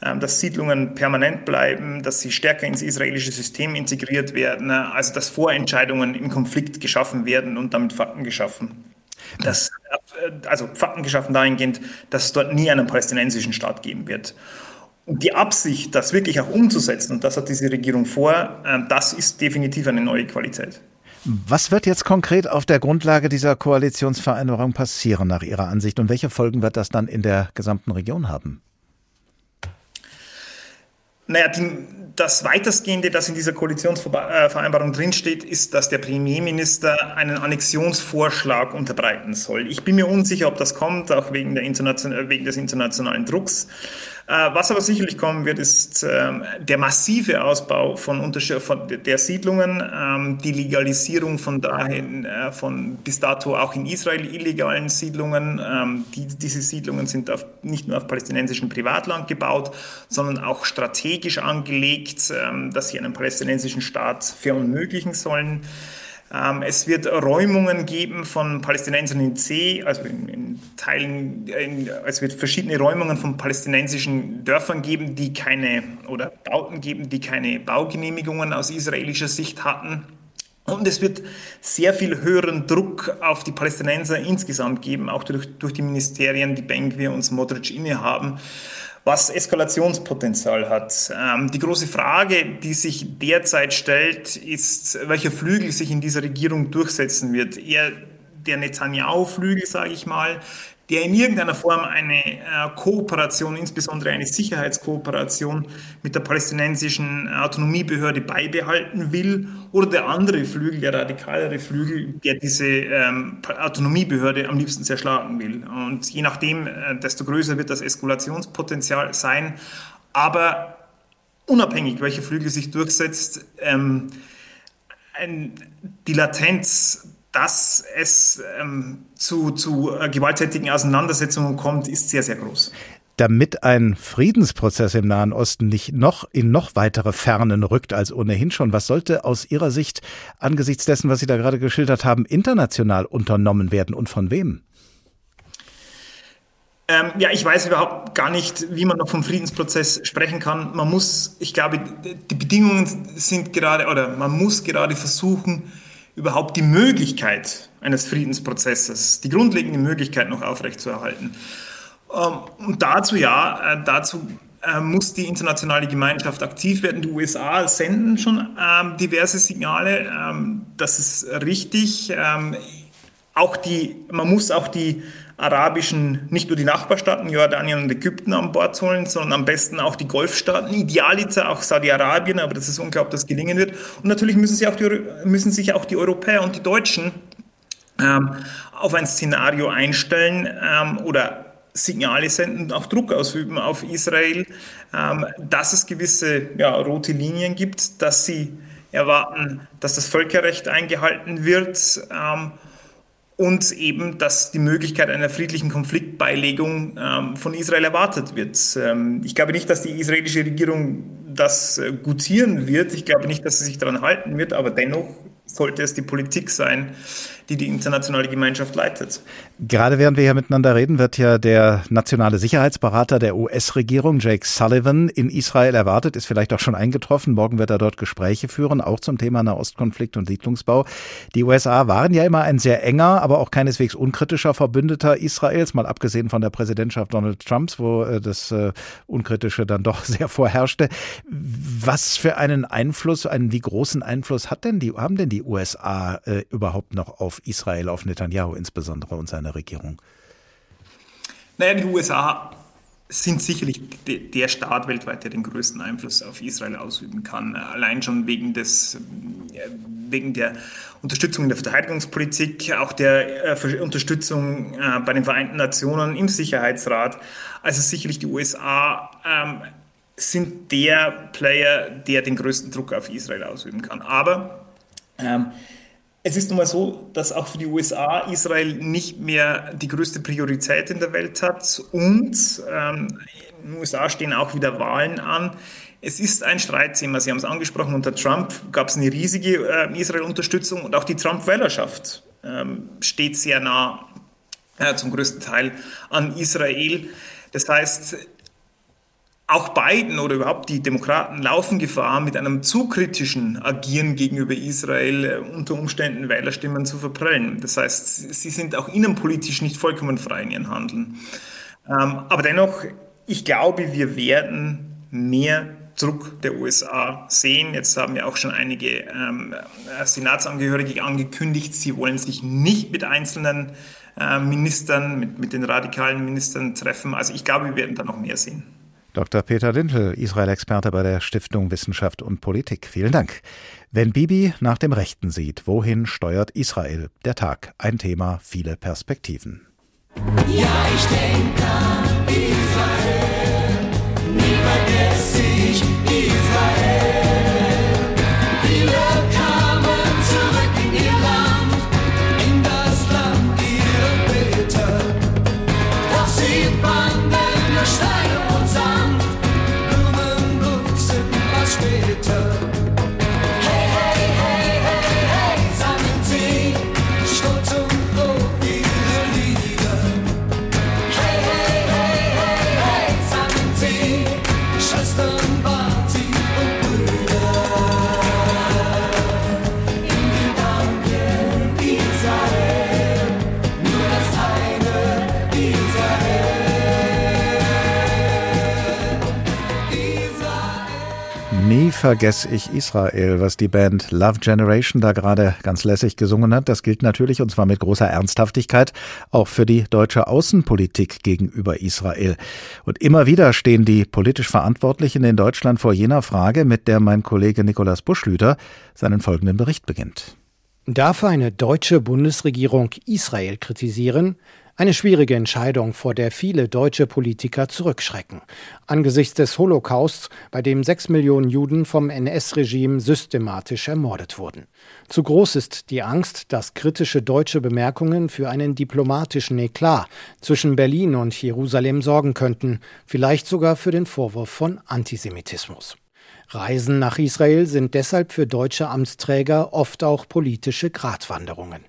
ähm, dass Siedlungen permanent bleiben, dass sie stärker ins israelische System integriert werden, also dass Vorentscheidungen im Konflikt geschaffen werden und damit Fakten geschaffen. Das, äh, also Fakten geschaffen dahingehend, dass es dort nie einen palästinensischen Staat geben wird. Und die Absicht, das wirklich auch umzusetzen, und das hat diese Regierung vor, ähm, das ist definitiv eine neue Qualität. Was wird jetzt konkret auf der Grundlage dieser Koalitionsvereinbarung passieren nach Ihrer Ansicht und welche Folgen wird das dann in der gesamten Region haben? Naja, die, das weitestgehende, das in dieser Koalitionsvereinbarung drinsteht, ist, dass der Premierminister einen Annexionsvorschlag unterbreiten soll. Ich bin mir unsicher, ob das kommt, auch wegen, Internation wegen des internationalen Drucks. Äh, was aber sicherlich kommen wird, ist ähm, der massive Ausbau von, von der Siedlungen, ähm, die Legalisierung von dahin, äh, von bis dato auch in Israel illegalen Siedlungen. Ähm, die, diese Siedlungen sind auf, nicht nur auf palästinensischem Privatland gebaut, sondern auch strategisch angelegt, dass sie einen palästinensischen Staat verunmöglichen sollen. Ähm, es wird Räumungen geben von Palästinensern in C, also in, in Teilen, in, es wird verschiedene Räumungen von palästinensischen Dörfern geben, die keine, oder Bauten geben, die keine Baugenehmigungen aus israelischer Sicht hatten. Und es wird sehr viel höheren Druck auf die Palästinenser insgesamt geben, auch durch, durch die Ministerien, die Benguir und Smotrich innehaben was Eskalationspotenzial hat. Ähm, die große Frage, die sich derzeit stellt, ist, welcher Flügel sich in dieser Regierung durchsetzen wird. Eher der Netanyahu-Flügel, sage ich mal, der in irgendeiner Form eine äh, Kooperation, insbesondere eine Sicherheitskooperation mit der palästinensischen Autonomiebehörde beibehalten will, oder der andere Flügel, der radikalere Flügel, der diese ähm, Autonomiebehörde am liebsten zerschlagen will. Und je nachdem, äh, desto größer wird das Eskalationspotenzial sein. Aber unabhängig, welcher Flügel sich durchsetzt, ähm, ein, die Latenz dass es ähm, zu, zu äh, gewalttätigen Auseinandersetzungen kommt, ist sehr, sehr groß. Damit ein Friedensprozess im Nahen Osten nicht noch in noch weitere Fernen rückt als ohnehin schon, was sollte aus Ihrer Sicht angesichts dessen, was Sie da gerade geschildert haben, international unternommen werden und von wem? Ähm, ja, ich weiß überhaupt gar nicht, wie man noch vom Friedensprozess sprechen kann. Man muss, ich glaube, die Bedingungen sind gerade, oder man muss gerade versuchen, überhaupt die Möglichkeit eines Friedensprozesses, die grundlegende Möglichkeit noch aufrechtzuerhalten. Ähm, und dazu ja, äh, dazu äh, muss die internationale Gemeinschaft aktiv werden. Die USA senden schon ähm, diverse Signale. Ähm, das ist richtig. auch die, man muss auch die arabischen, nicht nur die Nachbarstaaten, Jordanien und Ägypten an Bord holen, sondern am besten auch die Golfstaaten, idealiter auch Saudi-Arabien, aber das ist unglaublich, dass das gelingen wird. Und natürlich müssen, sie auch die, müssen sich auch die Europäer und die Deutschen ähm, auf ein Szenario einstellen ähm, oder Signale senden und auch Druck ausüben auf Israel, ähm, dass es gewisse ja, rote Linien gibt, dass sie erwarten, dass das Völkerrecht eingehalten wird ähm, und eben, dass die Möglichkeit einer friedlichen Konfliktbeilegung ähm, von Israel erwartet wird. Ähm, ich glaube nicht, dass die israelische Regierung das äh, gutieren wird. Ich glaube nicht, dass sie sich daran halten wird, aber dennoch sollte es die Politik sein, die die internationale Gemeinschaft leitet. Gerade während wir hier miteinander reden, wird ja der nationale Sicherheitsberater der US-Regierung, Jake Sullivan, in Israel erwartet, ist vielleicht auch schon eingetroffen. Morgen wird er dort Gespräche führen, auch zum Thema Nahostkonflikt und Siedlungsbau. Die USA waren ja immer ein sehr enger, aber auch keineswegs unkritischer Verbündeter Israels, mal abgesehen von der Präsidentschaft Donald Trumps, wo äh, das äh, Unkritische dann doch sehr vorherrschte. Was für einen Einfluss, einen wie großen Einfluss hat denn die, haben denn die USA äh, überhaupt noch auf Israel, auf Netanyahu insbesondere und seine Regierung? Naja, die USA sind sicherlich der Staat weltweit, der den größten Einfluss auf Israel ausüben kann. Allein schon wegen, des, äh, wegen der Unterstützung in der Verteidigungspolitik, auch der äh, Unterstützung äh, bei den Vereinten Nationen im Sicherheitsrat. Also sicherlich die USA ähm, sind der Player, der den größten Druck auf Israel ausüben kann. Aber ähm, es ist nun mal so, dass auch für die USA Israel nicht mehr die größte Priorität in der Welt hat und ähm, in den USA stehen auch wieder Wahlen an. Es ist ein Streitthema, Sie haben es angesprochen, unter Trump gab es eine riesige äh, Israel-Unterstützung und auch die Trump-Wählerschaft ähm, steht sehr nah äh, zum größten Teil an Israel. Das heißt, auch Biden oder überhaupt die Demokraten laufen Gefahr, mit einem zu kritischen Agieren gegenüber Israel äh, unter Umständen Wählerstimmen zu verprellen. Das heißt, sie sind auch innenpolitisch nicht vollkommen frei in ihren Handeln. Ähm, aber dennoch, ich glaube, wir werden mehr Druck der USA sehen. Jetzt haben ja auch schon einige ähm, Senatsangehörige angekündigt, sie wollen sich nicht mit einzelnen äh, Ministern, mit, mit den radikalen Ministern treffen. Also ich glaube, wir werden da noch mehr sehen. Dr. Peter Lindl, Israel-Experte bei der Stiftung Wissenschaft und Politik. Vielen Dank. Wenn Bibi nach dem Rechten sieht, wohin steuert Israel? Der Tag, ein Thema, viele Perspektiven. Ja, ich denke an Israel. vergesse ich Israel, was die Band Love Generation da gerade ganz lässig gesungen hat. Das gilt natürlich und zwar mit großer Ernsthaftigkeit auch für die deutsche Außenpolitik gegenüber Israel. Und immer wieder stehen die politisch Verantwortlichen in Deutschland vor jener Frage, mit der mein Kollege Nikolaus Buschlüter seinen folgenden Bericht beginnt. Darf eine deutsche Bundesregierung Israel kritisieren? Eine schwierige Entscheidung, vor der viele deutsche Politiker zurückschrecken. Angesichts des Holocausts, bei dem sechs Millionen Juden vom NS-Regime systematisch ermordet wurden. Zu groß ist die Angst, dass kritische deutsche Bemerkungen für einen diplomatischen Eklat zwischen Berlin und Jerusalem sorgen könnten, vielleicht sogar für den Vorwurf von Antisemitismus. Reisen nach Israel sind deshalb für deutsche Amtsträger oft auch politische Gratwanderungen.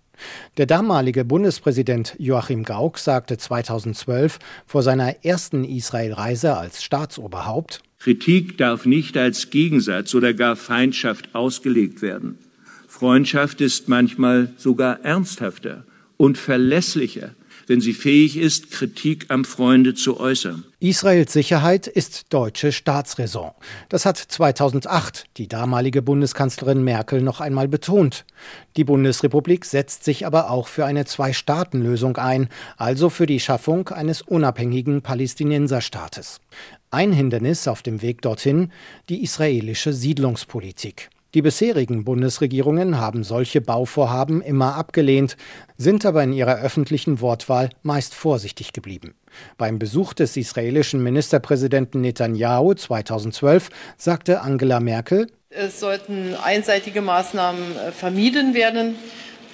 Der damalige Bundespräsident Joachim Gauck sagte 2012 vor seiner ersten Israelreise als Staatsoberhaupt Kritik darf nicht als Gegensatz oder gar Feindschaft ausgelegt werden. Freundschaft ist manchmal sogar ernsthafter und verlässlicher wenn sie fähig ist, Kritik am Freunde zu äußern. Israels Sicherheit ist deutsche Staatsräson. Das hat 2008 die damalige Bundeskanzlerin Merkel noch einmal betont. Die Bundesrepublik setzt sich aber auch für eine Zwei-Staaten-Lösung ein, also für die Schaffung eines unabhängigen Palästinenserstaates. Ein Hindernis auf dem Weg dorthin die israelische Siedlungspolitik. Die bisherigen Bundesregierungen haben solche Bauvorhaben immer abgelehnt, sind aber in ihrer öffentlichen Wortwahl meist vorsichtig geblieben. Beim Besuch des israelischen Ministerpräsidenten Netanyahu 2012 sagte Angela Merkel, es sollten einseitige Maßnahmen äh, vermieden werden.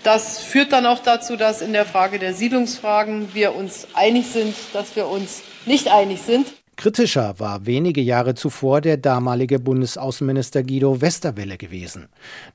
Das führt dann auch dazu, dass in der Frage der Siedlungsfragen wir uns einig sind, dass wir uns nicht einig sind. Kritischer war wenige Jahre zuvor der damalige Bundesaußenminister Guido Westerwelle gewesen.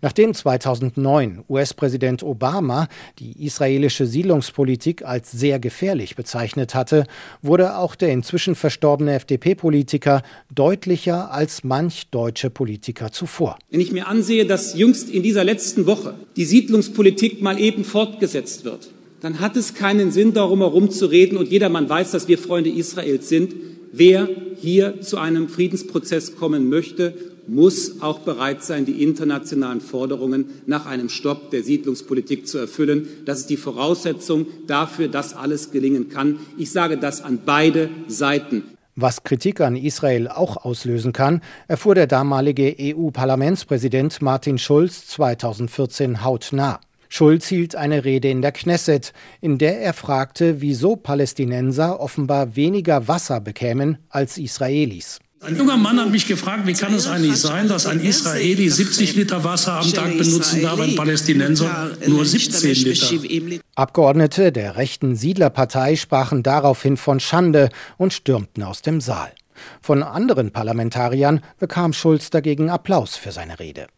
Nachdem 2009 US-Präsident Obama die israelische Siedlungspolitik als sehr gefährlich bezeichnet hatte, wurde auch der inzwischen verstorbene FDP-Politiker deutlicher als manch deutsche Politiker zuvor. Wenn ich mir ansehe, dass jüngst in dieser letzten Woche die Siedlungspolitik mal eben fortgesetzt wird, dann hat es keinen Sinn, darum herum zu reden und jedermann weiß, dass wir Freunde Israels sind Wer hier zu einem Friedensprozess kommen möchte, muss auch bereit sein, die internationalen Forderungen nach einem Stopp der Siedlungspolitik zu erfüllen. Das ist die Voraussetzung dafür, dass alles gelingen kann. Ich sage das an beide Seiten. Was Kritik an Israel auch auslösen kann, erfuhr der damalige EU-Parlamentspräsident Martin Schulz 2014 hautnah. Schulz hielt eine Rede in der Knesset, in der er fragte, wieso Palästinenser offenbar weniger Wasser bekämen als Israelis. Ein junger Mann hat mich gefragt, wie kann es eigentlich sein, dass ein Israeli 70 Liter Wasser am Tag benutzen darf, ein Palästinenser nur 17 Liter. Abgeordnete der rechten Siedlerpartei sprachen daraufhin von Schande und stürmten aus dem Saal. Von anderen Parlamentariern bekam Schulz dagegen Applaus für seine Rede.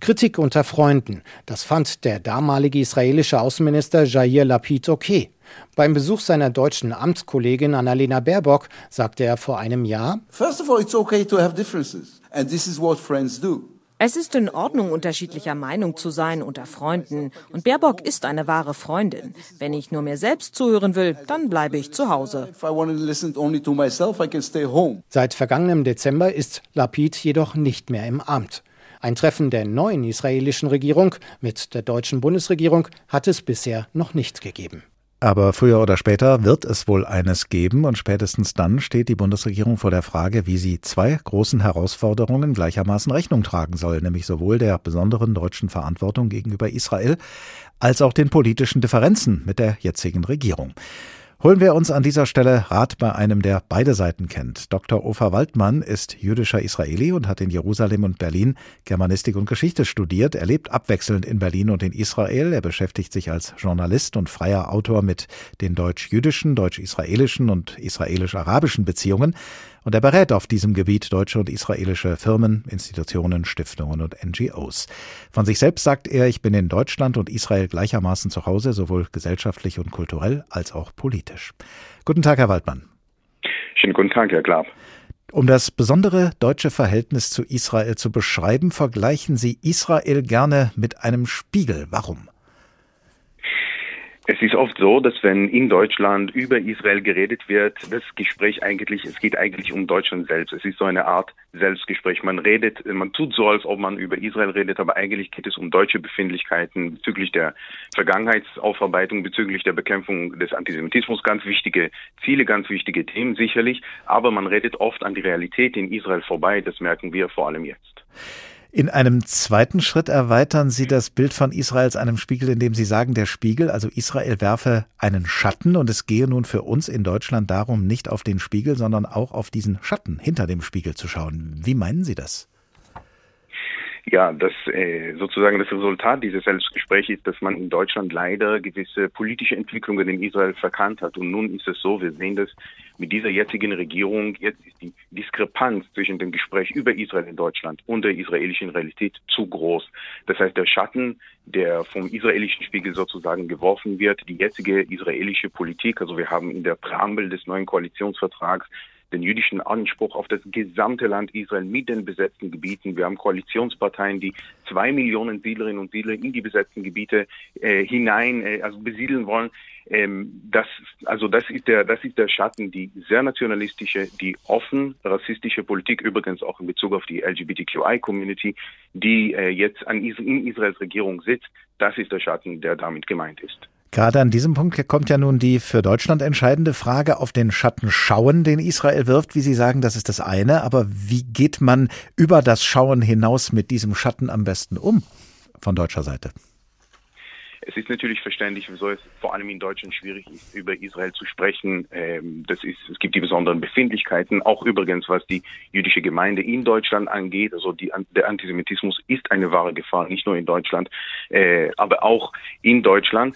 Kritik unter Freunden, das fand der damalige israelische Außenminister Jair Lapid okay. Beim Besuch seiner deutschen Amtskollegin Annalena Baerbock sagte er vor einem Jahr: First of all, it's okay to have differences, and this is what friends do. Es ist in Ordnung, unterschiedlicher Meinung zu sein unter Freunden. Und Baerbock ist eine wahre Freundin. Wenn ich nur mir selbst zuhören will, dann bleibe ich zu Hause. Seit vergangenem Dezember ist Lapid jedoch nicht mehr im Amt. Ein Treffen der neuen israelischen Regierung mit der deutschen Bundesregierung hat es bisher noch nicht gegeben. Aber früher oder später wird es wohl eines geben und spätestens dann steht die Bundesregierung vor der Frage, wie sie zwei großen Herausforderungen gleichermaßen Rechnung tragen soll, nämlich sowohl der besonderen deutschen Verantwortung gegenüber Israel als auch den politischen Differenzen mit der jetzigen Regierung. Holen wir uns an dieser Stelle Rat bei einem, der beide Seiten kennt. Dr. Ofer Waldmann ist jüdischer Israeli und hat in Jerusalem und Berlin Germanistik und Geschichte studiert. Er lebt abwechselnd in Berlin und in Israel. Er beschäftigt sich als Journalist und freier Autor mit den deutsch-jüdischen, deutsch-israelischen und israelisch-arabischen Beziehungen. Und er berät auf diesem Gebiet deutsche und israelische Firmen, Institutionen, Stiftungen und NGOs. Von sich selbst sagt er, ich bin in Deutschland und Israel gleichermaßen zu Hause, sowohl gesellschaftlich und kulturell als auch politisch. Guten Tag, Herr Waldmann. Schönen guten Tag, Herr Klapp. Um das besondere deutsche Verhältnis zu Israel zu beschreiben, vergleichen Sie Israel gerne mit einem Spiegel. Warum? Es ist oft so, dass wenn in Deutschland über Israel geredet wird, das Gespräch eigentlich, es geht eigentlich um Deutschland selbst. Es ist so eine Art Selbstgespräch. Man redet, man tut so, als ob man über Israel redet, aber eigentlich geht es um deutsche Befindlichkeiten bezüglich der Vergangenheitsaufarbeitung, bezüglich der Bekämpfung des Antisemitismus. Ganz wichtige Ziele, ganz wichtige Themen sicherlich. Aber man redet oft an die Realität in Israel vorbei. Das merken wir vor allem jetzt. In einem zweiten Schritt erweitern Sie das Bild von Israel als einem Spiegel, indem Sie sagen, der Spiegel, also Israel werfe einen Schatten und es gehe nun für uns in Deutschland darum, nicht auf den Spiegel, sondern auch auf diesen Schatten hinter dem Spiegel zu schauen. Wie meinen Sie das? Ja, das äh, sozusagen das Resultat dieses Selbstgesprächs ist, dass man in Deutschland leider gewisse politische Entwicklungen in Israel verkannt hat. Und nun ist es so, wir sehen das mit dieser jetzigen Regierung, jetzt ist die Diskrepanz zwischen dem Gespräch über Israel in Deutschland und der israelischen Realität zu groß. Das heißt, der Schatten, der vom israelischen Spiegel sozusagen geworfen wird, die jetzige israelische Politik, also wir haben in der Präambel des neuen Koalitionsvertrags den jüdischen Anspruch auf das gesamte Land Israel mit den besetzten Gebieten. Wir haben Koalitionsparteien, die zwei Millionen Siedlerinnen und Siedler in die besetzten Gebiete äh, hinein, äh, also besiedeln wollen. Ähm, das, also das ist der, das ist der Schatten, die sehr nationalistische, die offen rassistische Politik, übrigens auch in Bezug auf die LGBTQI-Community, die äh, jetzt an, in Israels Regierung sitzt. Das ist der Schatten, der damit gemeint ist. Gerade an diesem Punkt kommt ja nun die für Deutschland entscheidende Frage auf den Schatten schauen, den Israel wirft. Wie Sie sagen, das ist das eine. Aber wie geht man über das Schauen hinaus mit diesem Schatten am besten um von deutscher Seite? Es ist natürlich verständlich, wieso es vor allem in Deutschland schwierig ist, über Israel zu sprechen. Ähm, das ist, es gibt die besonderen Befindlichkeiten, auch übrigens, was die jüdische Gemeinde in Deutschland angeht. Also die, der Antisemitismus ist eine wahre Gefahr, nicht nur in Deutschland, äh, aber auch in Deutschland.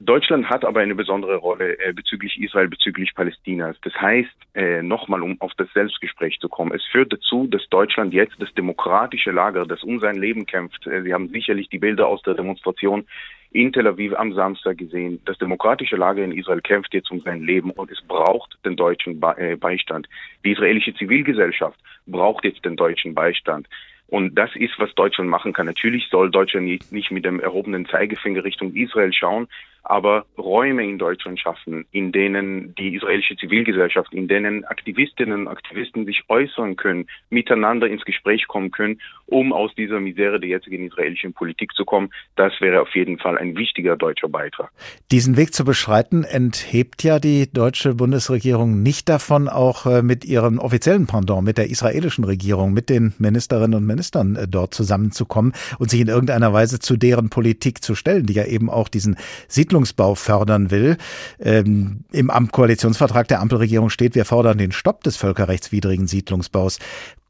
Deutschland hat aber eine besondere Rolle äh, bezüglich Israel, bezüglich Palästinas. Das heißt, äh, nochmal, um auf das Selbstgespräch zu kommen, es führt dazu, dass Deutschland jetzt das demokratische Lager, das um sein Leben kämpft, äh, Sie haben sicherlich die Bilder aus der Demonstration in Tel Aviv am Samstag gesehen. Das demokratische Lager in Israel kämpft jetzt um sein Leben und es braucht den deutschen äh, Beistand. Die israelische Zivilgesellschaft braucht jetzt den deutschen Beistand. Und das ist, was Deutschland machen kann. Natürlich soll Deutschland nicht mit dem erhobenen Zeigefinger Richtung Israel schauen, aber Räume in Deutschland schaffen, in denen die israelische Zivilgesellschaft, in denen Aktivistinnen und Aktivisten sich äußern können, miteinander ins Gespräch kommen können, um aus dieser Misere der jetzigen israelischen Politik zu kommen, das wäre auf jeden Fall ein wichtiger deutscher Beitrag. Diesen Weg zu beschreiten, enthebt ja die deutsche Bundesregierung nicht davon, auch äh, mit ihrem offiziellen Pendant, mit der israelischen Regierung, mit den Ministerinnen und Ministern äh, dort zusammenzukommen und sich in irgendeiner Weise zu deren Politik zu stellen, die ja eben auch diesen Siedlungs Siedlungsbau fördern will. Ähm, Im Koalitionsvertrag der Ampelregierung steht, wir fordern den Stopp des völkerrechtswidrigen Siedlungsbaus.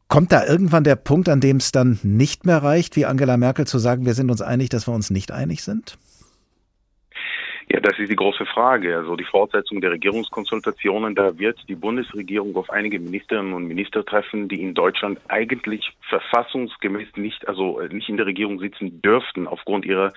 Kommt da irgendwann der Punkt, an dem es dann nicht mehr reicht, wie Angela Merkel zu sagen, wir sind uns einig, dass wir uns nicht einig sind? Ja, das ist die große Frage. Also die Fortsetzung der Regierungskonsultationen, da wird die Bundesregierung auf einige Ministerinnen und Minister treffen, die in Deutschland eigentlich verfassungsgemäß nicht, also nicht in der Regierung sitzen dürften aufgrund ihrer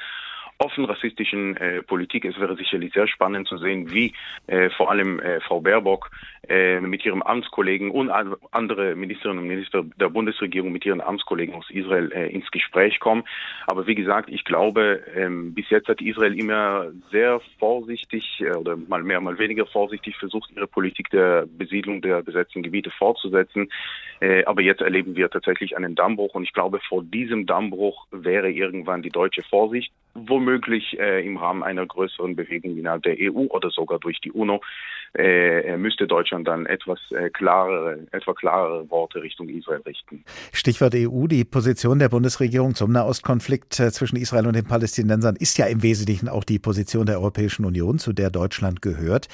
offen rassistischen äh, Politik. Es wäre sicherlich sehr spannend zu sehen, wie äh, vor allem äh, Frau Baerbock äh, mit ihrem Amtskollegen und andere Ministerinnen und Minister der Bundesregierung mit ihren Amtskollegen aus Israel äh, ins Gespräch kommen. Aber wie gesagt, ich glaube, ähm, bis jetzt hat Israel immer sehr vorsichtig äh, oder mal mehr, mal weniger vorsichtig versucht, ihre Politik der Besiedlung der besetzten Gebiete fortzusetzen. Aber jetzt erleben wir tatsächlich einen Dammbruch und ich glaube, vor diesem Dammbruch wäre irgendwann die deutsche Vorsicht, womöglich womöglich äh, im Rahmen einer größeren Bewegung innerhalb der EU oder sogar durch die UNO äh, müsste Deutschland dann etwas äh, klarere, etwa klarere Worte Richtung Israel richten. Stichwort EU, die Position der Bundesregierung zum Nahostkonflikt äh, zwischen Israel und den Palästinensern ist ja im Wesentlichen auch die Position der Europäischen Union, zu der Deutschland gehört.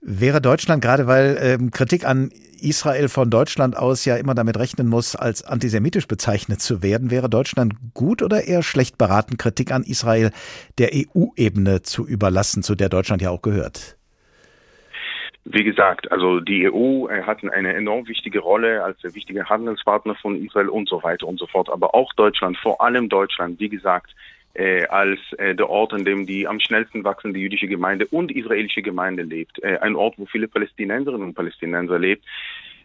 Wäre Deutschland, gerade weil ähm, Kritik an Israel von Deutschland aus ja immer damit rechnen muss, als antisemitisch bezeichnet zu werden, wäre Deutschland gut oder eher schlecht beraten, Kritik an Israel der EU-Ebene zu überlassen, zu der Deutschland ja auch gehört? Wie gesagt, also die EU äh, hat eine enorm wichtige Rolle als der wichtige Handelspartner von Israel und so weiter und so fort. Aber auch Deutschland, vor allem Deutschland, wie gesagt, äh, als äh, der Ort, an dem die am schnellsten wachsende jüdische Gemeinde und israelische Gemeinde lebt. Äh, ein Ort, wo viele Palästinenserinnen und Palästinenser lebt.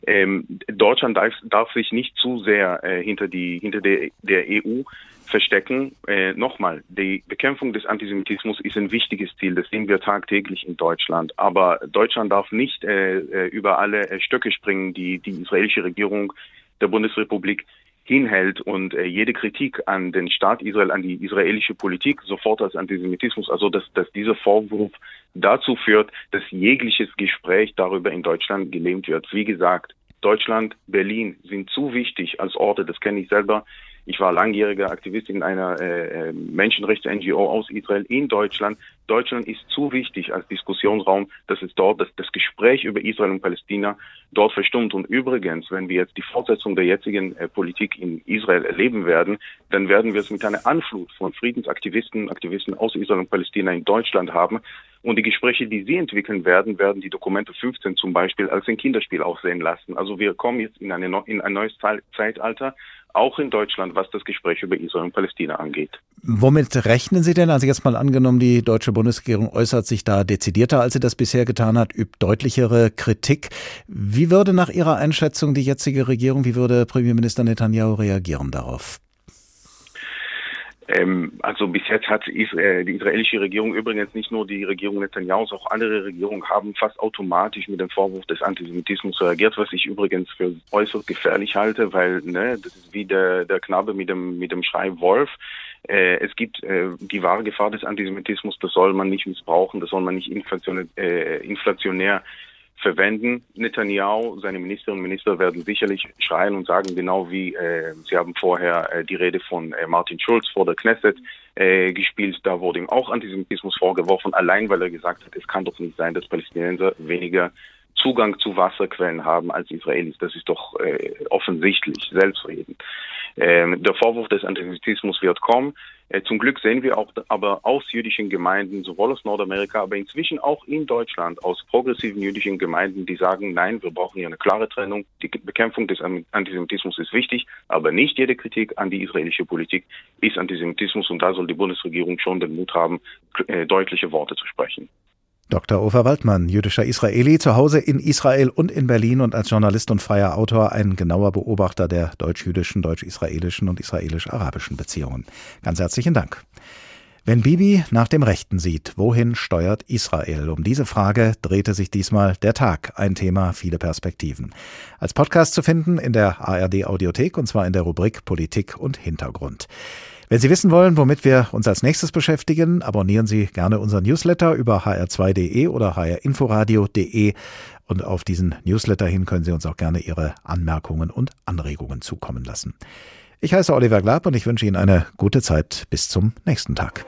Ähm, Deutschland darf, darf, sich nicht zu sehr äh, hinter die hinter der, der EU verstecken. Äh, Nochmal, die Bekämpfung des Antisemitismus ist ein wichtiges Ziel. Das sehen wir tagtäglich in Deutschland. Aber Deutschland darf nicht äh, äh über alle äh, Stöcke springen, die die israelische Regierung der Bundesrepublik hinhält und äh, jede Kritik an den Staat Israel, an die israelische Politik sofort als Antisemitismus, also dass, dass dieser Vorwurf dazu führt, dass jegliches Gespräch darüber in Deutschland gelähmt wird. Wie gesagt, Deutschland, Berlin sind zu wichtig als Orte, das kenne ich selber, ich war langjähriger Aktivist in einer äh, äh Menschenrechts-NGO aus Israel in Deutschland. Deutschland ist zu wichtig als Diskussionsraum, dass es dort dass das Gespräch über Israel und Palästina dort verstummt. Und übrigens, wenn wir jetzt die Fortsetzung der jetzigen äh, Politik in Israel erleben werden, dann werden wir es mit einer Anflut von Friedensaktivisten Aktivisten aus Israel und Palästina in Deutschland haben. Und die Gespräche, die sie entwickeln werden, werden die Dokumente 15 zum Beispiel als ein Kinderspiel aussehen lassen. Also wir kommen jetzt in, eine, in ein neues Zeitalter, auch in Deutschland, was das Gespräch über Israel und Palästina angeht. Womit rechnen Sie denn? Also jetzt mal angenommen, die deutsche Bundesregierung äußert sich da dezidierter, als sie das bisher getan hat, übt deutlichere Kritik. Wie würde nach Ihrer Einschätzung die jetzige Regierung, wie würde Premierminister Netanyahu reagieren darauf? Ähm, also bis jetzt hat äh, die israelische Regierung übrigens nicht nur die Regierung Netanyahu, auch andere Regierungen haben fast automatisch mit dem Vorwurf des Antisemitismus reagiert, was ich übrigens für äußerst gefährlich halte, weil ne, das ist wie der, der Knabe mit dem mit dem Schrei Wolf. Äh, es gibt äh, die wahre Gefahr des Antisemitismus, das soll man nicht missbrauchen, das soll man nicht inflationär, äh, inflationär verwenden. Netanyahu, seine Ministerinnen und Minister werden sicherlich schreien und sagen, genau wie äh, Sie haben vorher äh, die Rede von äh, Martin Schulz vor der Knesset äh, gespielt. Da wurde ihm auch Antisemitismus vorgeworfen, allein weil er gesagt hat, es kann doch nicht sein, dass Palästinenser weniger Zugang zu Wasserquellen haben als Israelis. Das ist doch äh, offensichtlich, selbstredend. Ähm, der Vorwurf des Antisemitismus wird kommen. Äh, zum Glück sehen wir auch aber aus jüdischen Gemeinden, sowohl aus Nordamerika, aber inzwischen auch in Deutschland, aus progressiven jüdischen Gemeinden, die sagen, nein, wir brauchen hier eine klare Trennung. Die Bekämpfung des Antisemitismus ist wichtig, aber nicht jede Kritik an die israelische Politik ist Antisemitismus und da soll die Bundesregierung schon den Mut haben, äh, deutliche Worte zu sprechen. Dr. Ofer Waldmann, jüdischer Israeli, zu Hause in Israel und in Berlin und als Journalist und freier Autor ein genauer Beobachter der deutsch-jüdischen, deutsch-israelischen und israelisch-arabischen Beziehungen. Ganz herzlichen Dank. Wenn Bibi nach dem Rechten sieht, wohin steuert Israel? Um diese Frage drehte sich diesmal der Tag. Ein Thema, viele Perspektiven. Als Podcast zu finden in der ARD Audiothek und zwar in der Rubrik Politik und Hintergrund. Wenn Sie wissen wollen, womit wir uns als nächstes beschäftigen, abonnieren Sie gerne unseren Newsletter über hr2.de oder hrinforadio.de. Und auf diesen Newsletter hin können Sie uns auch gerne Ihre Anmerkungen und Anregungen zukommen lassen. Ich heiße Oliver Glab und ich wünsche Ihnen eine gute Zeit bis zum nächsten Tag.